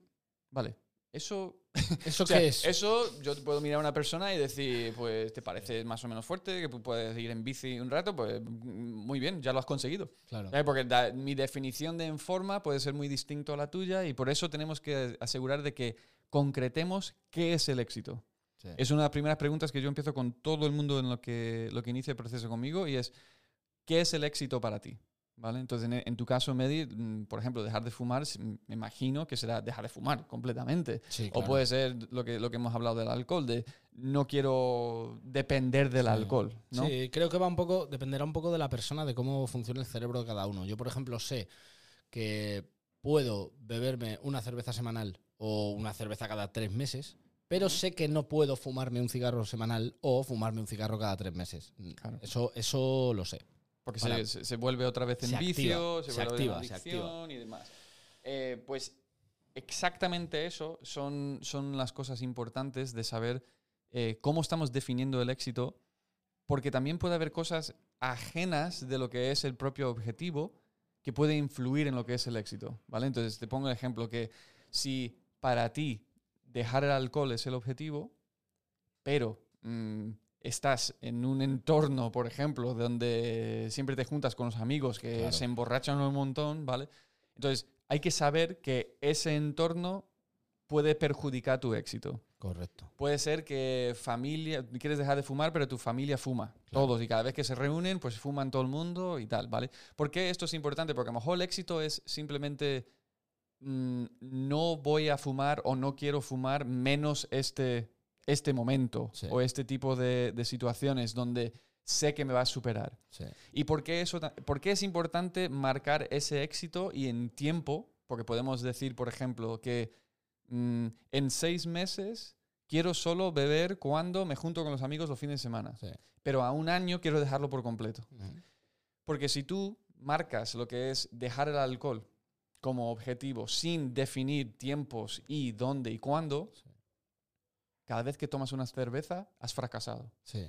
Vale, eso *laughs* ¿Eso o sea, qué es? Eso yo puedo mirar a una persona y decir, pues te parece más o menos fuerte, que pu- puedes ir en bici un rato, pues mm, muy bien, ya lo has conseguido. Claro. ¿Sabes? Porque da- mi definición de en forma puede ser muy distinto a la tuya y por eso tenemos que asegurar de que concretemos qué es el éxito. Sí. Es una de las primeras preguntas que yo empiezo con todo el mundo en lo que, lo que inicia el proceso conmigo y es, ¿qué es el éxito para ti? ¿Vale? Entonces, en, en tu caso, Medi, mm, por ejemplo, dejar de fumar, me imagino que será dejar de fumar completamente. Sí, O puede ser lo que, lo que hemos hablado del alcohol, de no quiero depender del Sí. alcohol, ¿no? Sí, creo que va un poco, dependerá un poco de la persona, de cómo funciona el cerebro de cada uno. Yo, por ejemplo, sé que puedo beberme una cerveza semanal o una cerveza cada tres meses, pero sé que no puedo fumarme un cigarro semanal o fumarme un cigarro cada tres meses. Claro. Eso, eso lo sé. Porque se, se- se vuelve otra vez en Se vicio, activa, se, vuelve activa, en se adicción y demás. Eh, pues exactamente eso son, son las cosas importantes de saber eh, cómo estamos definiendo el éxito, porque también puede haber cosas ajenas de lo que es el propio objetivo que pueden influir en lo que es el éxito, ¿vale? Entonces te pongo el ejemplo que si para ti dejar el alcohol es el objetivo, pero mm, estás en un entorno, por ejemplo, donde siempre te juntas con los amigos que Claro. se emborrachan un montón, ¿vale? Entonces, hay que saber que ese entorno puede perjudicar tu éxito. Correcto. Puede ser que familia, quieres dejar de fumar, pero tu familia fuma. Claro. Todos. Y cada vez que se reúnen, pues fuman todo el mundo y tal, ¿vale? ¿Por qué esto es importante? Porque a lo mejor el éxito es simplemente mm, no voy a fumar o no quiero fumar menos este, este momento Sí. o este tipo de, de situaciones donde sé que me va a superar. Sí. ¿Y por qué, eso, por qué es importante marcar ese éxito y en tiempo? Porque podemos decir, por ejemplo, que mm, en seis meses quiero solo beber cuando me junto con los amigos los fines de semana. Sí. Pero a un año quiero dejarlo por completo. Porque si tú marcas lo que es dejar el alcohol como objetivo sin definir tiempos y dónde y cuándo, Sí. Cada vez que tomas una cerveza has fracasado. Sí.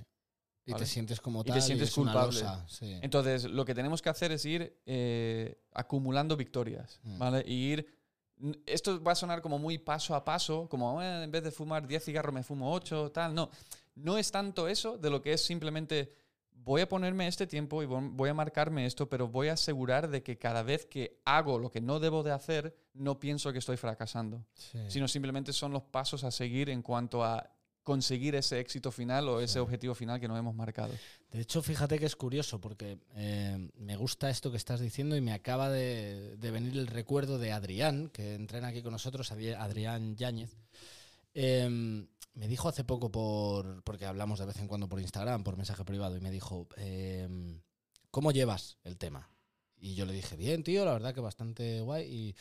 Y Vale. te sientes como Y te tal. sientes culpable. losa, sí. Entonces, lo que tenemos que hacer es ir eh, acumulando victorias, Mm. ¿vale? Y ir... Esto va a sonar como muy paso a paso, como "Eh, en vez de fumar 10 cigarros me fumo 8, tal. No, no es tanto eso de lo que es simplemente voy a ponerme este tiempo y vo- voy a marcarme esto, pero voy a asegurar de que cada vez que hago lo que no debo de hacer, no pienso que estoy fracasando, Sí. sino simplemente son los pasos a seguir en cuanto a conseguir ese éxito final o ese Sí. objetivo final que nos hemos marcado. De hecho, fíjate que es curioso porque eh, me gusta esto que estás diciendo y me acaba de, de venir el recuerdo de Adrián, que entrena aquí con nosotros, Adri- Adrián Yáñez. Eh, me dijo hace poco por, porque hablamos de vez en cuando por Instagram, por mensaje privado, y me dijo, eh, ¿cómo llevas el tema? Y yo le dije, bien, tío, la verdad que bastante guay. Y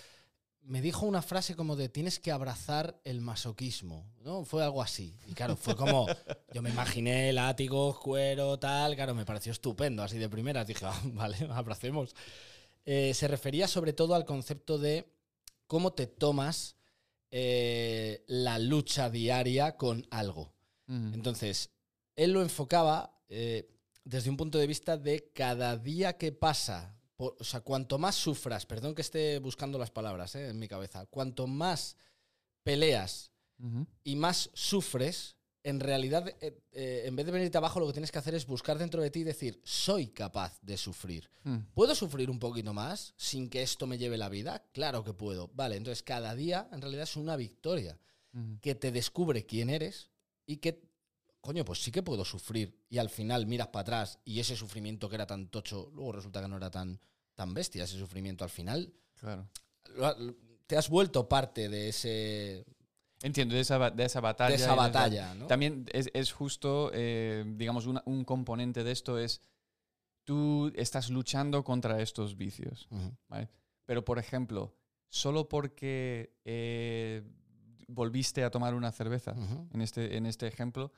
me dijo una frase como de, tienes que abrazar el masoquismo, ¿no? Fue algo así. Y claro, fue como, *laughs* yo me imaginé látigos, cuero, tal, claro, me pareció estupendo, así de primeras. Dije, "Ah, *laughs* vale, abracemos. Eh, se refería sobre todo al concepto de cómo te tomas eh, la lucha diaria con algo. Entonces, él lo enfocaba eh, desde un punto de vista de cada día que pasa, o sea, cuanto más sufras, perdón que esté buscando las palabras eh, en mi cabeza, cuanto más peleas y más sufres, en realidad, eh, eh, en vez de venirte abajo, lo que tienes que hacer es buscar dentro de ti y decir, soy capaz de sufrir. Mm. ¿Puedo sufrir un poquito más sin que esto me lleve la vida? Claro que puedo. Vale, entonces cada día en realidad es una victoria Ujú. que te descubre quién eres y que, coño, pues sí que puedo sufrir. Y al final miras para atrás y ese sufrimiento que era tan tocho, luego resulta que no era tan, tan bestia ese sufrimiento. Al final Claro. te has vuelto parte de, ese, Entiendo, de esa, de esa batalla. de esa batalla, ¿no? También es, es justo, eh, digamos, una- un componente de esto es, tú estás luchando contra estos vicios. Ujú. ¿vale? Pero, por ejemplo, solo porque eh, volviste a tomar una cerveza, Ujú. en, este, en este ejemplo,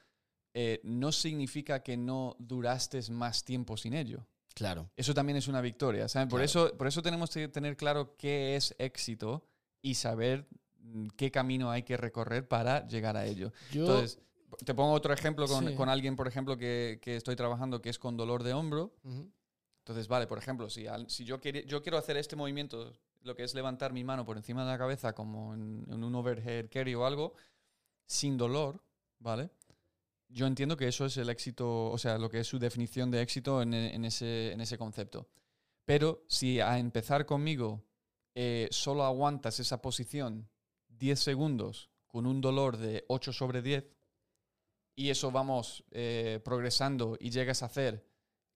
eh, no significa que no duraste más tiempo sin ello. Claro. Eso también es una victoria, ¿saben? Por, Claro. eso, por eso tenemos que tener claro qué es éxito y saber qué camino hay que recorrer para llegar a ello. Yo, Entonces, te pongo otro ejemplo con, Sí. con alguien, por ejemplo, que, que estoy trabajando que es con dolor de hombro. Ujú. Entonces, vale, por ejemplo, si, al- si yo, quiere- yo quiero hacer este movimiento, lo que es levantar mi mano por encima de la cabeza, como en, en un overhead carry o algo, sin dolor, ¿vale? Yo entiendo que eso es el éxito, o sea, lo que es su definición de éxito en, en ese, en ese concepto. Pero si a empezar conmigo eh, solo aguantas esa posición 10 segundos con un dolor de 8 sobre 10 y eso vamos eh, progresando y llegas a hacer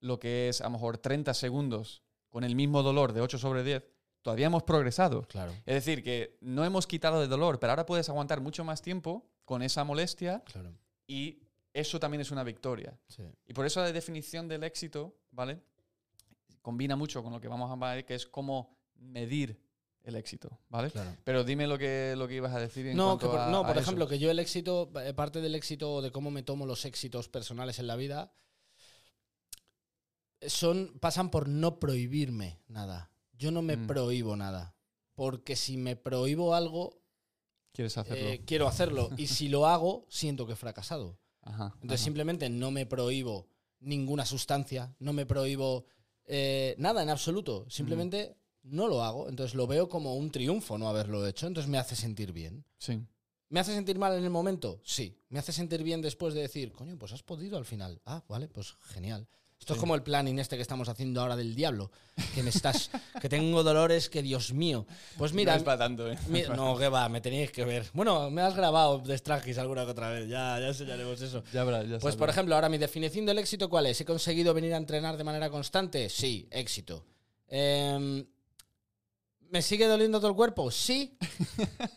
lo que es a lo mejor 30 segundos con el mismo dolor de 8 sobre 10, todavía hemos progresado. Claro, Es decir, que no hemos quitado de dolor, pero ahora puedes aguantar mucho más tiempo con esa molestia claro. y eso también es una victoria. Sí. Y por eso la definición del éxito, ¿vale? Combina mucho con lo que vamos a ver, que es cómo medir el éxito, ¿vale? Claro. Pero dime lo que, lo que ibas a decir en No, cuanto que por, a- no, a por eso. ejemplo, que yo el éxito, eh, parte del éxito de cómo me tomo los éxitos personales en la vida, son, pasan por no prohibirme nada. Yo no me Mm. prohíbo nada. Porque si me prohíbo algo, ¿Quieres hacerlo? eh, quiero hacerlo. y si lo hago, siento que he fracasado. Ajá, Entonces ajá. simplemente no me prohíbo ninguna sustancia, no me prohíbo eh, nada en absoluto. Simplemente no lo hago. Entonces lo veo como un triunfo no haberlo hecho. Entonces me hace sentir bien. Sí. ¿Me hace sentir mal en el momento? Sí. ¿Me hace sentir bien después de decir, coño, pues has podido al final? Ah, vale, pues genial. Esto es como el planning este que estamos haciendo ahora del diablo. Que me estás. *laughs* que tengo dolores que, Dios mío. Pues mira. no es para tanto, ¿eh? mi- *laughs* no, que va, me tenéis que ver. Bueno, me has grabado de Stragis alguna que otra vez. Ya, ya enseñaremos eso. Ya verás, ya Pues por ejemplo, ahora mi definición del éxito, ¿cuál es? ¿He conseguido venir a entrenar de manera constante? Sí, éxito. Em, ¿Me sigue doliendo todo el cuerpo? Sí.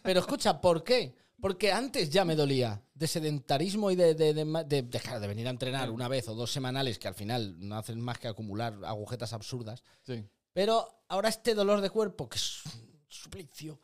Pero escucha, ¿por qué? Porque antes ya me dolía de sedentarismo y de, de- de ma- de dejar de venir a entrenar una vez o dos semanales, que al final no hacen más que acumular agujetas absurdas. Sí. Pero ahora este dolor de cuerpo, que es un suplicio,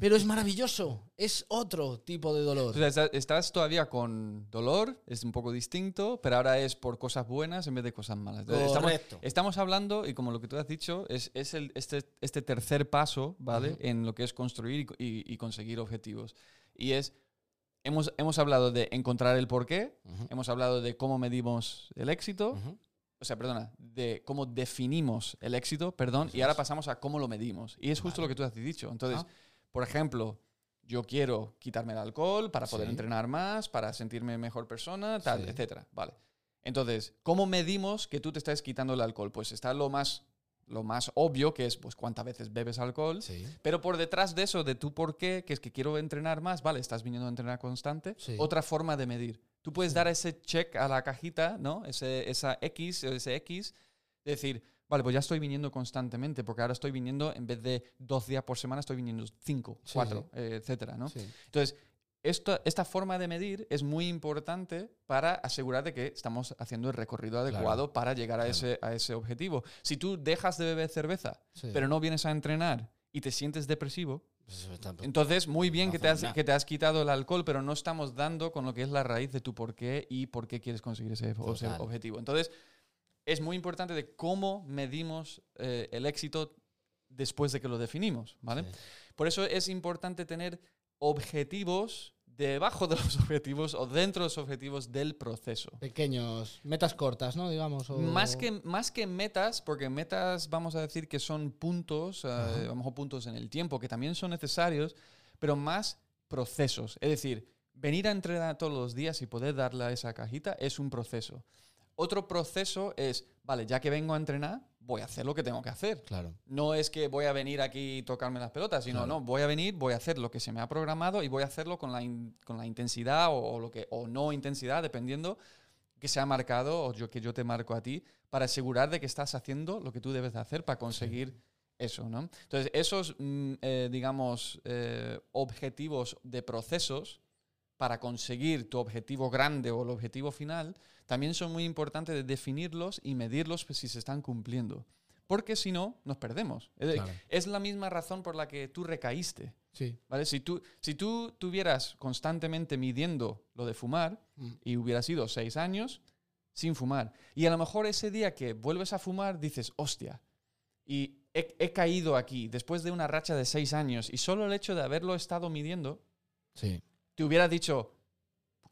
pero es maravilloso, es otro tipo de dolor. O sea, está- estás todavía con dolor, es un poco distinto, pero ahora es por cosas buenas en vez de cosas malas. Entonces, Estamos, Correcto. estamos hablando, y como lo que tú has dicho, es, es el, este, este tercer paso, ¿vale? En lo que es construir y y, y conseguir objetivos. Y es, hemos, hemos hablado de encontrar el porqué, Ujú, hemos hablado de cómo medimos el éxito, ujú. o sea, perdona, de cómo definimos el éxito, perdón, Eso y ahora pasamos a cómo lo medimos. Y es justo Vale. lo que tú has dicho. Entonces, Ah. Por ejemplo, yo quiero quitarme el alcohol para poder Sí. entrenar más, para sentirme mejor persona, tal, Sí. etcétera. Vale. Entonces, ¿cómo medimos que tú te estás quitando el alcohol? Pues está lo más, lo más obvio, que es pues cuántas veces bebes alcohol. Sí. Pero por detrás de eso, de tu por qué, que es que quiero entrenar más, vale, estás viniendo a entrenar constante, Sí. otra forma de medir. Tú puedes dar ese check a la cajita, ¿no? Ese, esa X, ese X, de decir, vale, pues ya estoy viniendo constantemente, porque ahora estoy viniendo, en vez de dos días por semana, estoy viniendo cinco, Sí, cuatro, eh, etcétera, ¿no? Sí. Entonces, esto, esta forma de medir es muy importante para asegurar de que estamos haciendo el recorrido Claro. adecuado para llegar a, Claro. ese, a ese objetivo. Si tú dejas de beber cerveza, Sí. pero no vienes a entrenar y te sientes depresivo, Pues entonces muy bien que te, has, que te has quitado el alcohol, pero no estamos dando con lo que es la raíz de tu por qué y por qué quieres conseguir ese, ese objetivo. Entonces, es muy importante de cómo medimos eh, el éxito después de que lo definimos, ¿vale? Sí. Por eso es importante tener objetivos debajo de los *laughs* objetivos o dentro de los objetivos del proceso. Pequeños, metas cortas, ¿no? Digamos. o- Más que, más que metas, porque metas vamos a decir que son puntos, eh, Ajá. a lo mejor puntos en el tiempo, que también son necesarios, pero más procesos. Es decir, venir a entrenar todos los días y poder darle a esa cajita es un proceso. Otro proceso es, vale, ya que vengo a entrenar, voy a hacer lo que tengo que hacer. Claro. No es que voy a venir aquí y tocarme las pelotas, sino Claro. no, voy a venir, voy a hacer lo que se me ha programado y voy a hacerlo con la, in- con la intensidad o, o lo que, o no intensidad, dependiendo que se ha marcado o yo, que yo te marco a ti, para asegurar de que estás haciendo lo que tú debes de hacer para conseguir eso, ¿no? Entonces, esos, mm, eh, digamos, eh, objetivos de procesos para conseguir tu objetivo grande o el objetivo final, también son muy importantes de definirlos y medirlos pues, si se están cumpliendo. Porque si no, nos perdemos. Es, de- Claro. es la misma razón por la que tú recaíste. Sí. ¿vale? Si, tú, si tú tuvieras constantemente midiendo lo de fumar Mm. y hubieras ido seis años sin fumar, y a lo mejor ese día que vuelves a fumar dices, hostia, y he, he caído aquí después de una racha de seis años, y solo el hecho de haberlo estado midiendo Sí. Te hubiera dicho,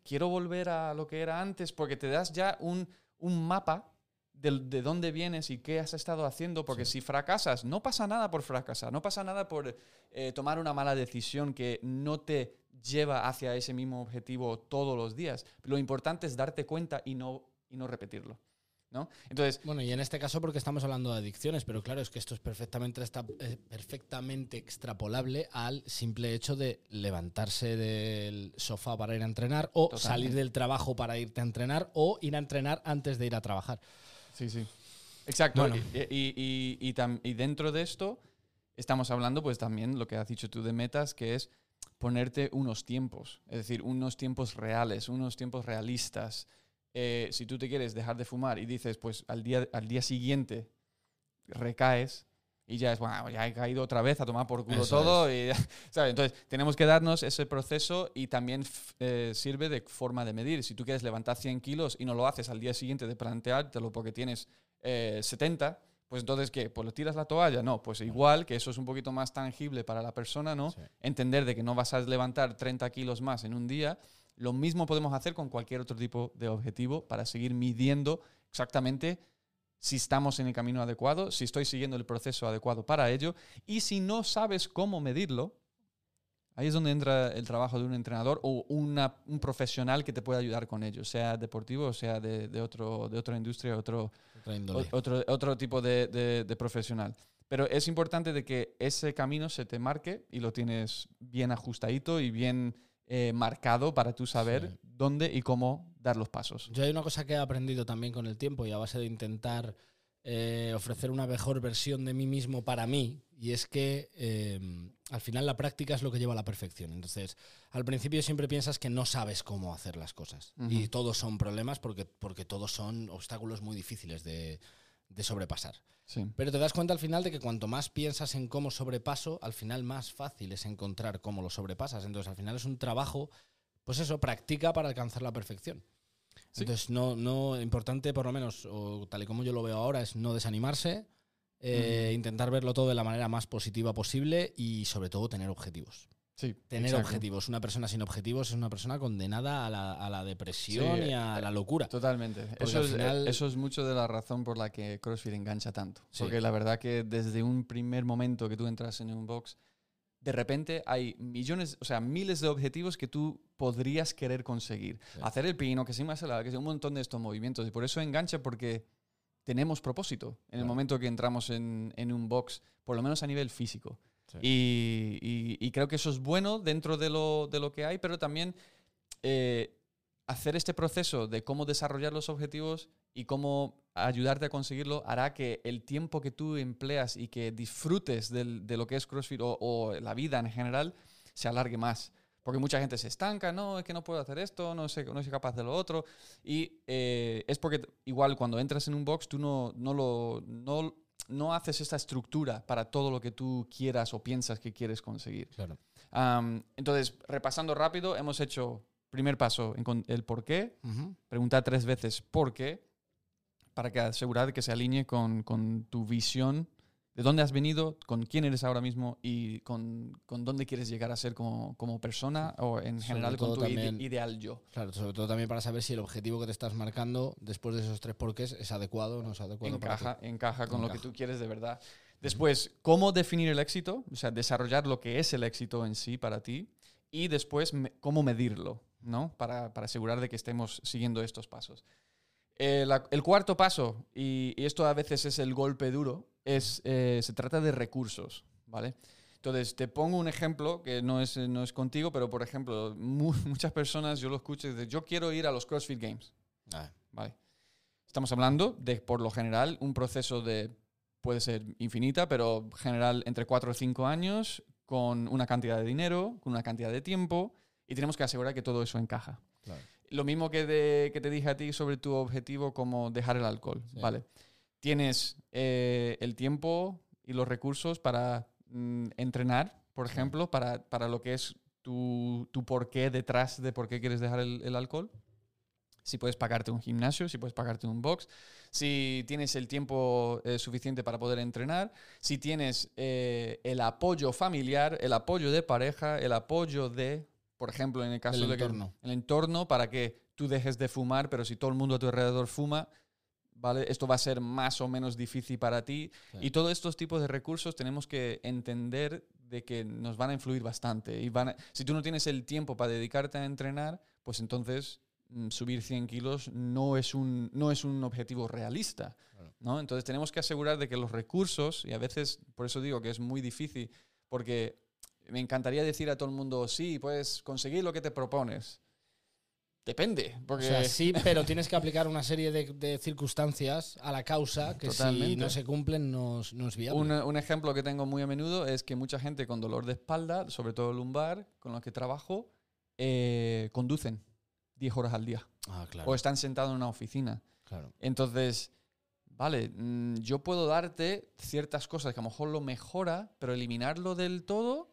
quiero volver a lo que era antes, porque te das ya un, un mapa de, de dónde vienes y qué has estado haciendo, porque Sí. si fracasas, no pasa nada por fracasar, no pasa nada por eh, tomar una mala decisión que no te lleva hacia ese mismo objetivo todos los días. Lo importante es darte cuenta y no, y no repetirlo. ¿No? Entonces, Bueno, y en este caso porque estamos hablando de adicciones, pero claro, es que esto es perfectamente, está, eh, perfectamente extrapolable al simple hecho de levantarse del sofá para ir a entrenar o Totalmente. salir del trabajo para irte a entrenar o ir a entrenar antes de ir a trabajar. Sí, sí. Exacto. Bueno. Y, y- y- y tam- y dentro de esto estamos hablando pues también lo que has dicho tú de metas, que es ponerte unos tiempos, es decir, unos tiempos reales, unos tiempos realistas. Eh, si tú te quieres dejar de fumar y dices, pues al día, al día siguiente recaes y ya es, bueno, ya he caído otra vez a tomar por culo Eso todo. Y, *laughs* ¿sabes? Entonces, tenemos que darnos ese proceso y también eh, sirve de forma de medir. Si tú quieres levantar 100 kilos y no lo haces al día siguiente de planteártelo porque tienes eh, 70, pues entonces, ¿qué? ¿Pues lo tiras la toalla? No, pues igual, que eso es un poquito más tangible para la persona, ¿no? Sí. Entender de que no vas a levantar 30 kilos más en un día. Lo mismo podemos hacer con cualquier otro tipo de objetivo para seguir midiendo exactamente si estamos en el camino adecuado, si estoy siguiendo el proceso adecuado para ello. Y si no sabes cómo medirlo, Ahí es donde entra el trabajo de un entrenador o una- un profesional que te pueda ayudar con ello, sea deportivo o sea de, de otro, de otra industria, otro, Otra otro, otro tipo de, de- de profesional. Pero es importante de que ese camino se te marque y lo tienes bien ajustadito y bien eh, marcado para tú saber Sí. dónde y cómo dar los pasos. Yo hay una cosa que he aprendido también con el tiempo y a base de intentar eh, ofrecer una mejor versión de mí mismo para mí, y es que eh, al final la práctica es lo que lleva a la perfección. Entonces, al principio siempre piensas que no sabes cómo hacer las cosas. Y todos son problemas porque, porque todos son obstáculos muy difíciles de, de sobrepasar. Sí. Pero te das cuenta al final de que cuanto más piensas en cómo sobrepaso, al final más fácil es encontrar cómo lo sobrepasas. Entonces, al final es un trabajo, pues eso, practica para alcanzar la perfección. Sí. Entonces, no, no, importante por lo menos, o tal y como yo lo veo ahora, es no desanimarse, eh, intentar verlo todo de la manera más positiva posible y sobre todo tener objetivos. Sí, Tener exacto. objetivos. Una persona sin objetivos es una persona condenada a la, a la depresión Sí, y a eh, la locura. Totalmente. Eso es, eh, final- eso es mucho de la razón por la que CrossFit engancha tanto. Sí. Porque la verdad que desde un primer momento que tú entras en un box, de repente hay millones, o sea, miles de objetivos que tú podrías querer conseguir. Sí. Hacer el pino, que sí más que sea un montón de estos movimientos. Y por eso engancha porque tenemos propósito en el Claro. momento que entramos en, en un box, por lo menos a nivel físico. Sí. Y, y- y creo que eso es bueno dentro de lo, de lo que hay, pero también eh, hacer este proceso de cómo desarrollar los objetivos y cómo ayudarte a conseguirlo hará que el tiempo que tú empleas y que disfrutes del- de lo que es CrossFit o, o la vida en general se alargue más. Porque mucha gente se estanca, no, es que no puedo hacer esto, no, sé, no soy capaz de lo otro. Y eh, es porque igual cuando entras en un box tú no, no, lo, no, no haces esta estructura para todo lo que tú quieras o piensas que quieres conseguir. Claro. Entonces, repasando rápido, hemos hecho primer paso, el por qué, preguntar tres veces por qué, para que asegurar que se alinee con, con tu visión, de dónde has venido, con quién eres ahora mismo y con, con dónde quieres llegar a ser como, como persona o en Sobre general con tu ide- ideal yo. Claro, sobre todo también para saber si el objetivo que te estás marcando después de esos tres porqués es adecuado o no es adecuado para ti. Encaja, encaja con lo que tú quieres de verdad. Después, cómo definir el éxito, o sea, desarrollar lo que es el éxito en sí para ti. Y después, me- cómo medirlo, ¿no? Para, para asegurar de que estemos siguiendo estos pasos. Eh, la- el cuarto paso, y, y esto a veces es el golpe duro, es, eh, se trata de recursos, ¿vale? Entonces, te pongo un ejemplo que no es, no es contigo, pero por ejemplo, mu- *laughs* muchas personas yo lo escucho y dicen, yo quiero ir a los CrossFit Games. Ah, Vale. Estamos hablando de, por lo general, un proceso de, puede ser infinita, pero general entre 4 o 5 años, con una cantidad de dinero, con una cantidad de tiempo, y tenemos que asegurar que todo eso encaja. claro. Lo mismo que, de- que te dije a ti sobre tu objetivo como dejar el alcohol, Sí. ¿vale? Tienes eh, el tiempo y los recursos para mm, entrenar, por Sí. ejemplo, para, para lo que es tu, tu porqué detrás de por qué quieres dejar el, el alcohol. Si puedes pagarte un gimnasio, si puedes pagarte un box, si tienes el tiempo eh, suficiente para poder entrenar, si tienes eh, el apoyo familiar, el apoyo de pareja, el apoyo de, por ejemplo, en el caso El de que- entorno. el entorno para que tú dejes de fumar, pero si todo el mundo a tu alrededor fuma, ¿vale? Esto va a ser más o menos difícil para ti. Sí. Y todos estos tipos de recursos tenemos que entender de que nos van a influir bastante. Y van a- si tú no tienes el tiempo para dedicarte a entrenar, pues entonces mm, subir 100 kilos no es un, no es un objetivo realista. Claro. ¿no? Entonces tenemos que asegurar de que los recursos, y a veces por eso digo que es muy difícil, porque me encantaría decir a todo el mundo, sí, puedes conseguir lo que te propones. Depende, O porque sea, sí, pero tienes que aplicar una serie de, de circunstancias a la causa que si no se cumplen no, no es viable. un, un ejemplo que tengo muy a menudo es que mucha gente con dolor de espalda, sobre todo lumbar, con los que trabajo, eh, conducen 10 horas al día ah, claro. o están sentados en una oficina. claro. Entonces, vale, mm, yo puedo darte ciertas cosas que a lo mejor lo mejora, pero eliminarlo del todo,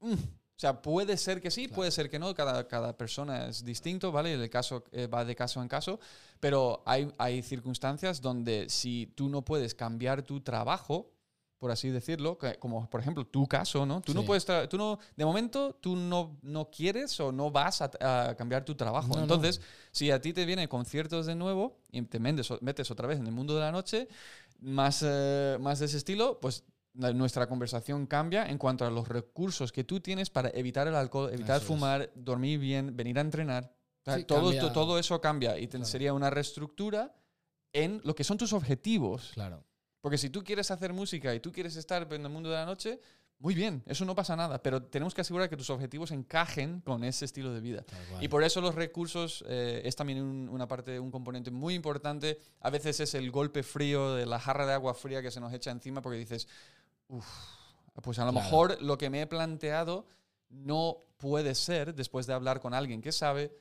mm, o sea, puede ser que sí, Claro. puede ser que no, cada, cada persona es distinto, ¿vale? El caso eh, va de caso en caso, pero hay, hay circunstancias donde si tú no puedes cambiar tu trabajo, por así decirlo, como por ejemplo tu caso, ¿no? Tú no puedes, tú no, de momento tú no, no quieres o no vas a, a cambiar tu trabajo. No, no. Entonces, si a ti te vienen conciertos de nuevo y te metes, metes otra vez en el mundo de la noche, más, eh, más de ese estilo, pues la- nuestra conversación cambia en cuanto a los recursos que tú tienes para evitar el alcohol, evitar Eso es. fumar, dormir bien, venir a entrenar. O sea, Sí, todo, cambia- to- todo eso cambia y te- Claro. sería una reestructura en lo que son tus objetivos. Claro. Porque si tú quieres hacer música y tú quieres estar en el mundo de la noche, muy bien, eso no pasa nada, pero tenemos que asegurar que tus objetivos encajen con ese estilo de vida. Y por eso los recursos eh, es también un- una parte, un componente muy importante. A veces es el golpe frío de la jarra de agua fría que se nos echa encima porque dices, uff, pues a lo Claro. mejor lo que me he planteado no puede ser después de hablar con alguien que sabe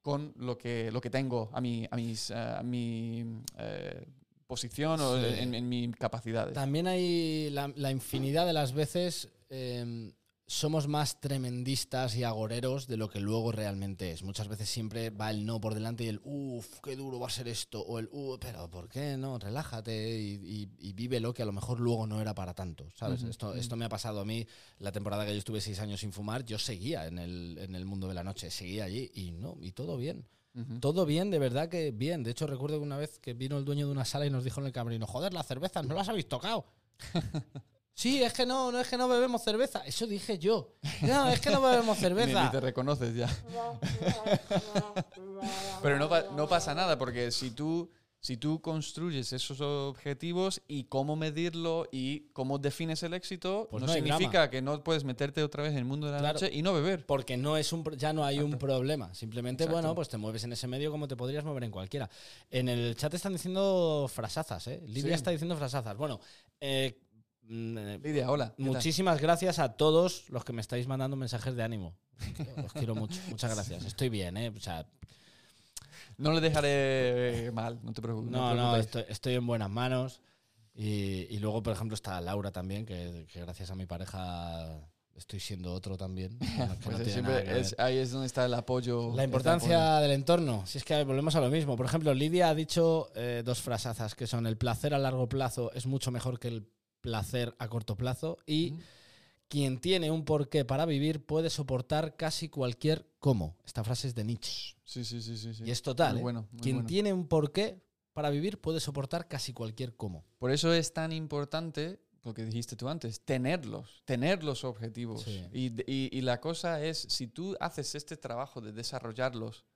con lo que, lo que tengo a mi, a mis, eh, a mi eh, posición o en, en mis capacidades. También hay la, la infinidad de las veces eh, somos más tremendistas y agoreros de lo que luego realmente es. Muchas veces siempre va el no por delante y el uff, qué duro va a ser esto. O el uh, pero ¿por qué no? Relájate y, y, y vívelo que a lo mejor luego no era para tanto. ¿Sabes? Ujú, esto, ujú. esto me ha pasado a mí. La temporada que yo estuve seis años sin fumar, yo seguía en el, en el mundo de la noche, seguía allí y no, y todo bien. Ujú. Todo bien, de verdad que bien. De hecho, recuerdo que una vez que vino el dueño de una sala y nos dijo en el camerino, joder, las cervezas no las habéis tocado. *laughs* sí, es que no, no es que no bebemos cerveza. Eso dije yo. No, es que no bebemos *laughs* cerveza. ni te reconoces ya. *laughs* Pero no, pa- no pasa nada, porque si tú, si tú construyes esos objetivos y cómo medirlo y cómo defines el éxito, Pues no, significa que no puedes meterte otra vez en el mundo de la Claro. noche y no beber. Porque no es un, ya no hay un problema. Simplemente, Exacto. bueno, pues te mueves en ese medio como te podrías mover en cualquiera. En el chat están diciendo frasazas, ¿eh? Lidia Sí. está diciendo frasazas. Bueno, eh, Lidia, hola. ¿qué tal? Muchísimas gracias a todos los que me estáis mandando mensajes de ánimo. Os quiero mucho. Muchas gracias. Estoy bien, ¿eh? O sea, No le dejaré mal, no te preocupes. no, no, estoy, estoy en buenas manos. Y, y luego, por ejemplo, está Laura también, que, que gracias a mi pareja estoy siendo otro también. *laughs* Pues no siempre es- ahí es donde está el apoyo. La importancia del entorno. Si es que volvemos a lo mismo. Por ejemplo, Lidia ha dicho eh, dos frasazas que son el placer a largo plazo es mucho mejor que el placer a corto plazo y quien tiene un porqué para vivir puede soportar casi cualquier cómo. Esta frase es de Nietzsche. Sí, sí, sí, sí. sí. Y es total. Muy ¿eh? bueno, muy Quien bueno. tiene un porqué para vivir puede soportar casi cualquier cómo. Por eso es tan importante lo que dijiste tú antes, tenerlos, tener los objetivos. Sí. Y, y- y la cosa es, si tú haces este trabajo de desarrollarlos,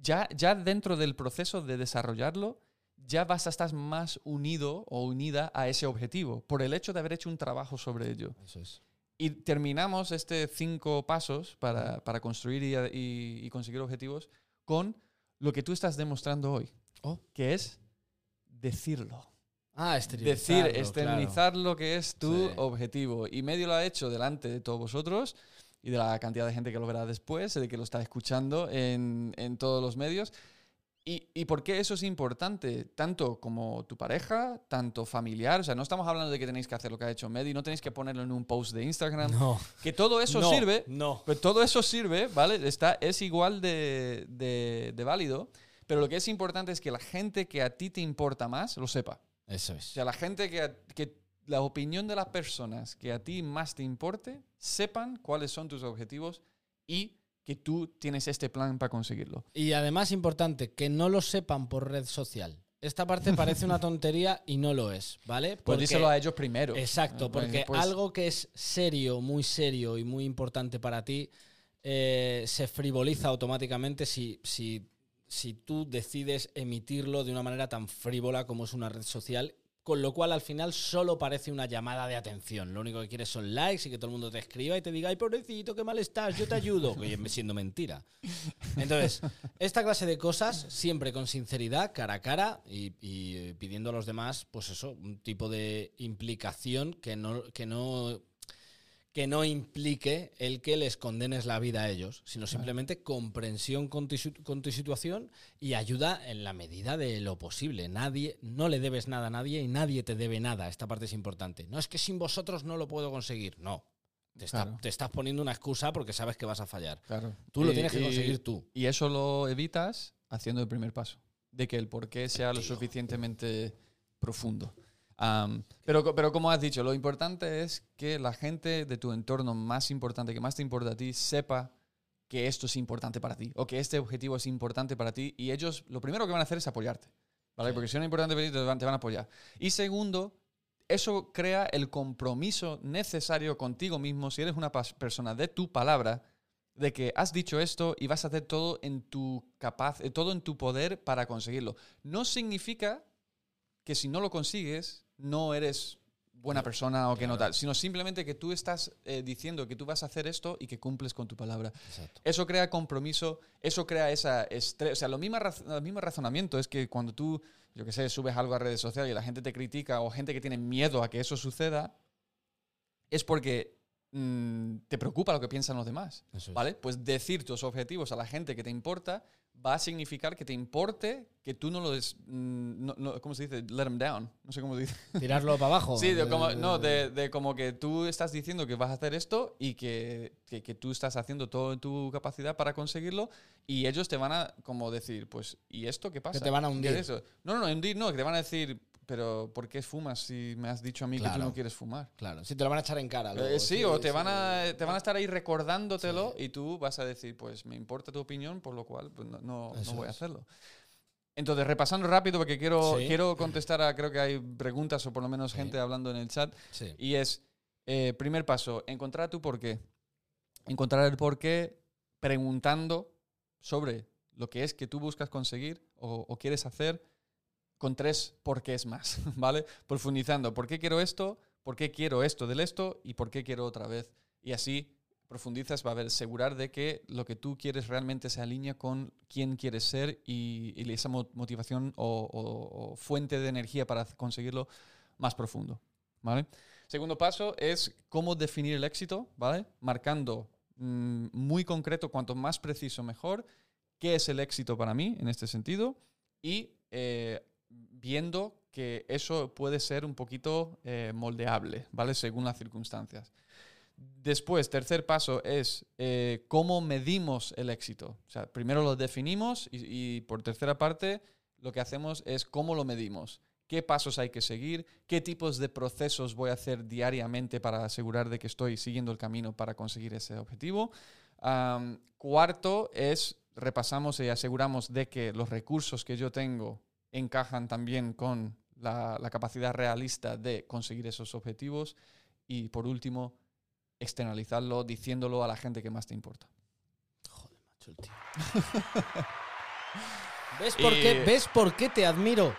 ya, ya dentro del proceso de desarrollarlo, ya vas a estar más unido o unida a ese objetivo, por el hecho de haber hecho un trabajo sobre ello. Eso es. Y terminamos este cinco pasos para, para construir y, y- y conseguir objetivos con lo que tú estás demostrando hoy, Oh. que es decirlo. Ah, Decir, exteriorizarlo, externizar lo que es tu Sí. objetivo. Y medio lo ha hecho delante de todos vosotros y de la cantidad de gente que lo verá después, de que lo está escuchando en, en todos los medios. ¿Y, ¿Y por qué eso es importante? Tanto como tu pareja, tanto familiar. O sea, no estamos hablando de que tenéis que hacer lo que ha hecho Medi, no tenéis que ponerlo en un post de Instagram. No. Que todo eso No, sirve, No. pues todo eso sirve, ¿vale? Está, es igual de, de- de válido, pero lo que es importante es que la gente que a ti te importa más lo sepa. Eso O es. sea, la gente que, a- que la opinión de las personas que a ti más te importe, sepan cuáles son tus objetivos y que tú tienes este plan para conseguirlo. Y además, importante, que no lo sepan por red social. Esta parte *laughs* parece una tontería y no lo es, ¿vale? Pues díselo a ellos primero. Exacto, porque pues- algo que es serio, muy serio y muy importante para ti, eh, se frivoliza automáticamente si, si, si tú decides emitirlo de una manera tan frívola como es una red social. Con lo cual al final solo parece una llamada de atención. Lo único que quieres son likes y que todo el mundo te escriba y te diga, ay pobrecito, qué mal estás, yo te ayudo. *laughs* Oye, siendo mentira. Entonces, esta clase de cosas, siempre con sinceridad, cara a cara y, y pidiendo a los demás, pues eso, un tipo de implicación que no, que no, que no implique el que les condenes la vida a ellos, sino simplemente comprensión con tu, con tu situación y ayuda en la medida de lo posible. Nadie, no le debes nada a nadie y nadie te debe nada. Esta parte es importante. No es que sin vosotros no lo puedo conseguir. No. Te, está- Claro. te estás poniendo una excusa porque sabes que vas a fallar. Claro. Tú lo Y- tienes que y- conseguir tú. Y eso lo evitas haciendo el primer paso, de que el porqué sea lo suficientemente profundo. Pero, pero como has dicho, lo importante es que la gente de tu entorno más importante, que más te importa a ti, sepa que esto es importante para ti o que este objetivo es importante para ti y ellos lo primero que van a hacer es apoyarte. ¿vale? Sí. Porque si no es importante para ti, te van, te van a apoyar. Y segundo, eso crea el compromiso necesario contigo mismo, si eres una persona de tu palabra, de que has dicho esto y vas a hacer todo en tu capaz, eh, todo en tu poder para conseguirlo. No significa que si no lo consigues, no eres buena persona o que no tal, sino simplemente que tú estás eh, diciendo que tú vas a hacer esto y que cumples con tu palabra. Exacto. Eso crea compromiso, eso crea esa estrés. O sea, lo mismo, el mismo razonamiento es que cuando tú, yo qué sé, subes algo a redes sociales y la gente te critica o gente que tiene miedo a que eso suceda, es porque mm, te preocupa lo que piensan los demás. Eso es. ¿Vale? Pues decir tus objetivos a la gente que te importa va a significar que te importe que tú no lo des, mm, no- no- ¿cómo se dice? Let them down. No sé cómo se dice. *laughs* Tirarlo para abajo. Sí, de como, no, de, de como que tú estás diciendo que vas a hacer esto y que, que, que tú estás haciendo todo en tu capacidad para conseguirlo y ellos te van a como decir, pues, ¿y esto qué pasa? te van a ¿Qué hundir. es eso? No, no, no, hundir no, que te van a decir, pero ¿por qué fumas si me has dicho a mí que Claro. tú no quieres fumar? Claro, si te lo van a echar en cara. Eh, luego, sí, o te sí. van, a, te van a estar ahí recordándotelo y tú vas a decir, pues me importa tu opinión, por lo cual pues, no, no, voy a hacerlo. Entonces, repasando rápido, porque quiero, Sí. quiero contestar a, creo que hay preguntas o por lo menos Sí. gente hablando en el chat. Sí. Y es, eh, primer paso, encontrar tu porqué. Encontrar el porqué preguntando sobre lo que es que tú buscas conseguir o, o quieres hacer con tres porqués más, *laughs* ¿vale? Profundizando, ¿por qué quiero esto? ¿Por qué quiero esto del esto? ¿Y por qué quiero otra vez? Y así profundizas para asegurar de que lo que tú quieres realmente se alinea con quién quieres ser y, y esa mo- motivación o, o- o fuente de energía para conseguirlo más profundo, ¿vale? Segundo paso es cómo definir el éxito, ¿vale? Marcando mm, muy concreto, cuanto más preciso mejor, qué es el éxito para mí en este sentido y eh, viendo que eso puede ser un poquito eh, moldeable, ¿vale? Según las circunstancias. Después, tercer paso es eh, cómo medimos el éxito. O sea, primero lo definimos y, por tercera parte lo que hacemos es cómo lo medimos. ¿Qué pasos hay que seguir? ¿Qué tipos de procesos voy a hacer diariamente para asegurar de que estoy siguiendo el camino para conseguir ese objetivo? Cuarto es repasamos y aseguramos de que los recursos que yo tengo encajan también con la, la capacidad realista de conseguir esos objetivos. Y por último, externalizarlo diciéndolo a la gente que más te importa. Joder, macho, el tío. *laughs* ¿Ves por, qué, Y- ¿Ves por qué te admiro?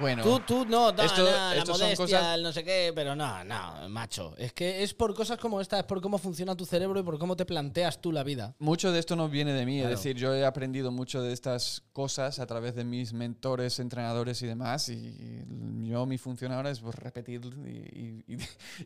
Bueno, Tú, tú, no, no, esto- no, la modestia, cosas- el no sé qué, pero no, no, macho. Es que es por cosas como esta, es por cómo funciona tu cerebro y por cómo te planteas tú la vida. mucho de esto no viene de mí. Claro. Es decir, yo he aprendido mucho de estas cosas a través de mis mentores, entrenadores y demás. Y yo, mi función ahora es pues, repetir y, y- y-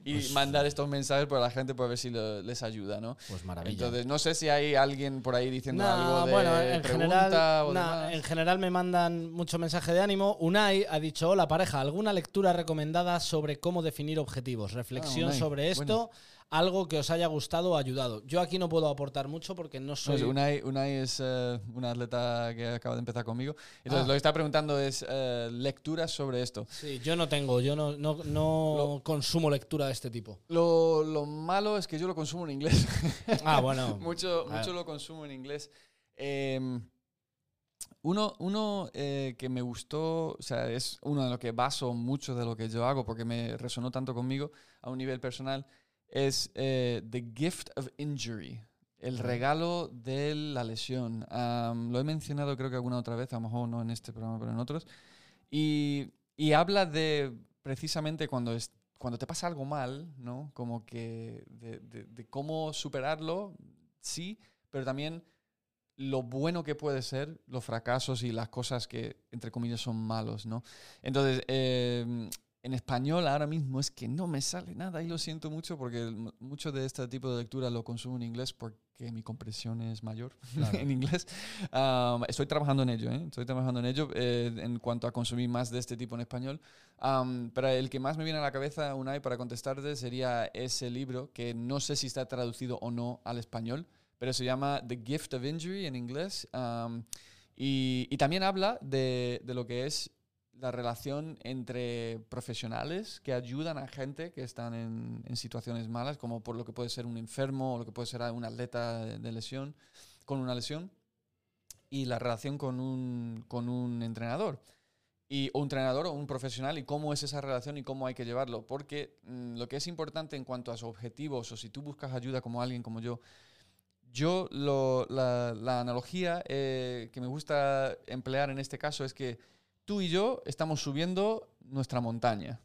y Pues- mandar estos mensajes para la gente para ver si lo- les ayuda, ¿no? Pues maravilla. Entonces, no sé si hay alguien por ahí diciendo No, algo de bueno, en pregunta general, o no, demás. en general me mandan mucho mensaje de ánimo. Unai ha dicho, hola pareja, ¿alguna lectura recomendada sobre cómo definir objetivos? Reflexión Ah, sobre esto, bueno. algo que os haya gustado o ayudado. Yo aquí no puedo aportar mucho porque no No, soy... es Unai, Unai es eh, una atleta que acaba de empezar conmigo. Entonces, Ah. lo que está preguntando es eh, lecturas sobre esto. Sí, yo no tengo, yo no, no, no Lo- consumo lectura de este tipo. Lo, lo malo es que yo lo consumo en inglés. Ah, bueno. *laughs* mucho, mucho lo consumo en inglés. Em, uno uno eh, que me gustó, o sea, es uno de lo que baso mucho de lo que yo hago porque me resonó tanto conmigo a un nivel personal, es eh, The Gift of Injury, el regalo de la lesión. Am, lo he mencionado creo que alguna otra vez, a lo mejor no en este programa, pero en otros. Y, y habla de precisamente cuando, es, cuando te pasa algo mal, ¿no? Como que de, de- de cómo superarlo, sí, pero también lo bueno que puede ser los fracasos y las cosas que, entre comillas, son malos, ¿no? Entonces, eh, en español ahora mismo es que no me sale nada y lo siento mucho porque mucho de este tipo de lectura lo consumo en inglés porque mi comprensión es mayor *laughs* Claro. en inglés. Um, estoy trabajando en ello, ¿eh? Estoy trabajando en ello eh, en cuanto a consumir más de este tipo en español. Um, pero el que más me viene a la cabeza, Unai, para contestarte, sería ese libro que no sé si está traducido o no al español, pero se llama The Gift of Injury en inglés. um, y, y también habla de, de lo que es la relación entre profesionales que ayudan a gente que están en, en situaciones malas, como por lo que puede ser un enfermo o lo que puede ser un atleta de, lesión, con una lesión, y la relación con un, con un entrenador. y un entrenador o un profesional y cómo es esa relación y cómo hay que llevarlo. Porque mm, lo que es importante en cuanto a sus objetivos o si tú buscas ayuda como alguien como yo, yo lo, la, la analogía eh, que me gusta emplear en este caso es que tú y yo estamos subiendo nuestra montaña.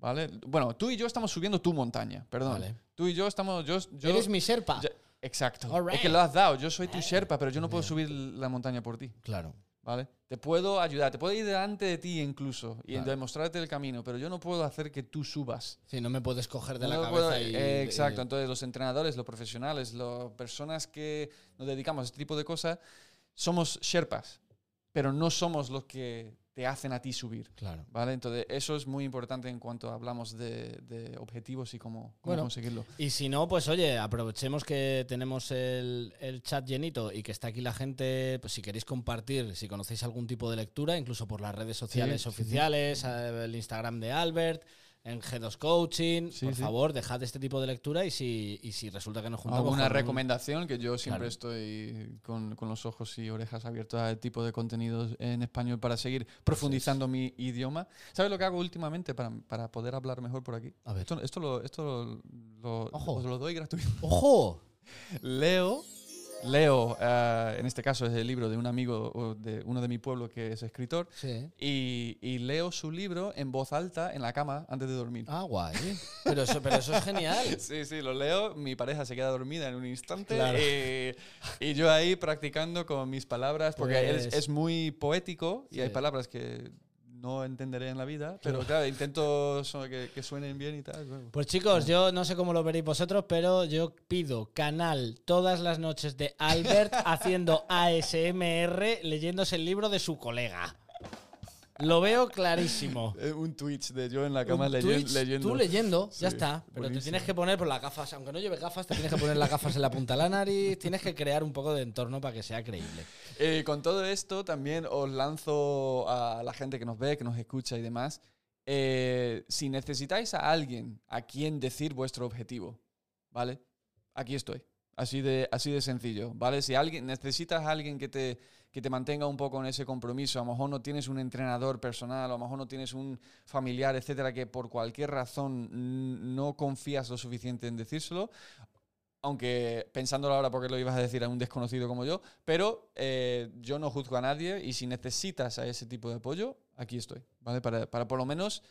¿Vale? Bueno, tú y yo estamos subiendo tu montaña, perdón. Vale. Tú y yo estamos... Yo, yo- Eres mi Sherpa. exacto. Es que lo has dado. Yo soy tu Sherpa, pero yo no puedo subir la montaña por ti. Claro. ¿Vale? Te puedo ayudar, te puedo ir delante de ti incluso y Claro. demostrarte el camino, pero yo no puedo hacer que tú subas. Sí, no me puedes coger de la cabeza puedo- y... eh, exacto, y- entonces los entrenadores, los profesionales, las personas que nos dedicamos a este tipo de cosas, somos Sherpas, pero no somos los que te hacen a ti subir. Claro. ¿Vale? Entonces, eso es muy importante en cuanto hablamos de, de objetivos y cómo, cómo Bueno. conseguirlo. Y si no, pues oye, aprovechemos que tenemos el, el chat llenito y que está aquí la gente, pues si queréis compartir, si conocéis algún tipo de lectura, incluso por las redes sociales sí, sí. oficiales, eh, el Instagram de Albert, en G2 Coaching, Sí, por sí. favor, dejad este tipo de lectura y si, y si resulta que nos juntamos Alguna recomendación que yo siempre Claro. estoy con, con los ojos y orejas abiertos a tipo de contenidos en español para seguir profundizando mi idioma. ¿Sabes lo que hago últimamente para, para poder hablar mejor por aquí? A ver. Esto, esto lo, esto lo, lo- Ojo. os lo doy gratuito. ¡Ojo! *laughs* Leo, leo, eh, en este caso es el libro de un amigo de uno de mi pueblo que es escritor, Sí. y, y leo su libro en voz alta en la cama antes de dormir. Ah, guay. Pero eso, pero eso es genial. *laughs* Sí, sí, lo leo. Mi pareja se queda dormida en un instante Claro. y, y yo ahí practicando con mis palabras, porque es, Pues- es muy poético y hay palabras que no entenderé en la vida, pero claro, intento que, que suenen bien y tal. bueno. Pues chicos, yo no sé cómo lo veréis vosotros, pero yo pido canal todas las noches de Albert *laughs* haciendo ASMR leyéndose el libro de su colega. Lo veo clarísimo. *laughs* Eh, Un Twitch de yo en la cama Twitch, leyendo. Tú leyendo, ya Sí, está. Pero te tienes que poner por las gafas, aunque no lleves gafas, te tienes que poner las gafas en la punta de la nariz, tienes que crear un poco de entorno para que sea creíble. Eh, con todo esto, también os lanzo a la gente que nos ve, que nos escucha y demás. eh, si necesitáis a alguien a quien decir vuestro objetivo, ¿vale? Aquí estoy. Así de, así de sencillo, ¿vale? Si alguien, necesitas a alguien que te, que te mantenga un poco en ese compromiso, a lo mejor no tienes un entrenador personal, a lo mejor no tienes un familiar, etcétera, que por cualquier razón no confías lo suficiente en decírselo, aunque pensándolo ahora porque lo ibas a decir a un desconocido como yo, pero eh, yo no juzgo a nadie y si necesitas a ese tipo de apoyo, aquí estoy, ¿vale? Para, para por lo menos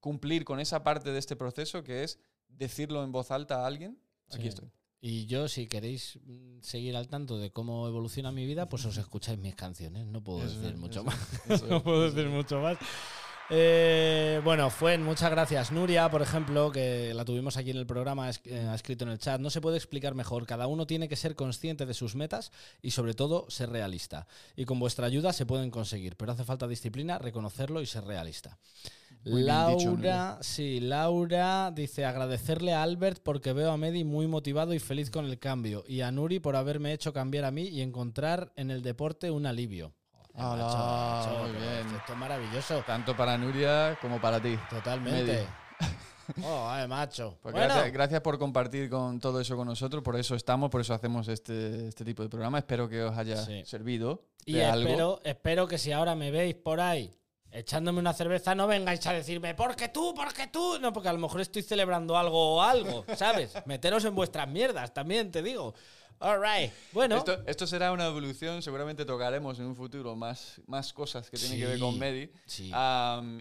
cumplir con esa parte de este proceso que es decirlo en voz alta a alguien, aquí Sí. estoy. Y yo, si queréis mm, seguir al tanto de cómo evoluciona mi vida, pues os escucháis mis canciones. No puedo Eso decir mucho eso más. eso *laughs* no puedo decir mucho más. Eh, bueno, Fuen, muchas gracias. Nuria, por ejemplo, que la tuvimos aquí en el programa, eh, ha escrito en el chat, no se puede explicar mejor. Cada uno tiene que ser consciente de sus metas y sobre todo ser realista. Y con vuestra ayuda se pueden conseguir, pero hace falta disciplina, reconocerlo y ser realista. Muy bien dicho, Laura, sí, Laura dice agradecerle a Albert porque veo a Medi muy motivado y feliz con el cambio y a Nuri por haberme hecho cambiar a mí y encontrar en el deporte un alivio. Macho, macho, muy bien. Esto es maravilloso. Tanto para Nuria como para ti. Totalmente. *laughs* Oh, ay, macho. *laughs* Pues Bueno, gracias, gracias por compartir con todo eso con nosotros, por eso estamos, por eso hacemos este, este tipo de programa. Espero que os haya Sí. servido y de algo. espero, espero que si ahora me veis por ahí echándome una cerveza, no vengáis a decirme, ¿por qué tú? ¿Por qué tú? No, porque a lo mejor estoy celebrando algo o algo, ¿sabes? *laughs* Meteros en vuestras mierdas, también te digo. All right. Bueno, Esto, esto será una evolución, seguramente tocaremos en un futuro más, más cosas que tienen que ver con Sí, Medi sí.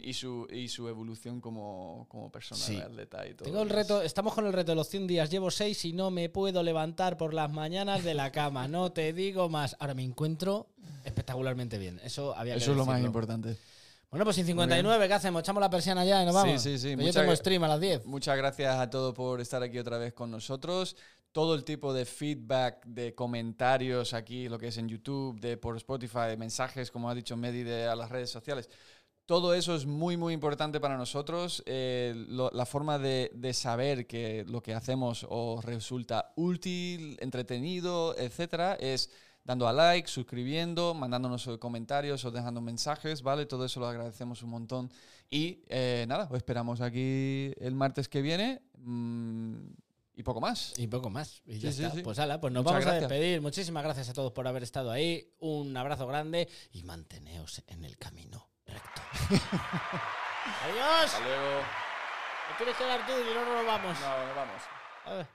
y, su, y su evolución como, como persona Sí. de atleta y todo. Tengo el reto, estamos con el reto de los 100 días, llevo 6 y no me puedo levantar por las mañanas de la cama, no te digo más. Ahora me encuentro espectacularmente bien, eso había que Eso es lo más importante. Bueno, pues sin 59, ¿qué hacemos? ¿Echamos la persiana ya y nos Sí, vamos? sí, sí, Que Yo tengo stream a las 10. Muchas gracias a todos por estar aquí otra vez con nosotros. Todo el tipo de feedback, de comentarios aquí, lo que es en YouTube, de por Spotify, mensajes, como ha dicho Medi, de, a las redes sociales. Todo eso es muy, muy importante para nosotros. Eh, la forma de, de saber que lo que hacemos os resulta útil, entretenido, etcétera, es dando a like, suscribiendo, mandándonos comentarios o dejando mensajes, ¿vale? Todo eso lo agradecemos un montón. Y eh, nada, os esperamos aquí el martes que viene mm, y poco más. Y poco más. Y ya Sí, sí, está. sí. Pues ala, pues nos Muchas vamos a despedir. Muchísimas gracias a todos por haber estado ahí. Un abrazo grande y manteneos en el camino recto. *laughs* Adiós. Hasta luego. ¿No quieres quedar tú y no nos vamos? No, nos vamos. A ver.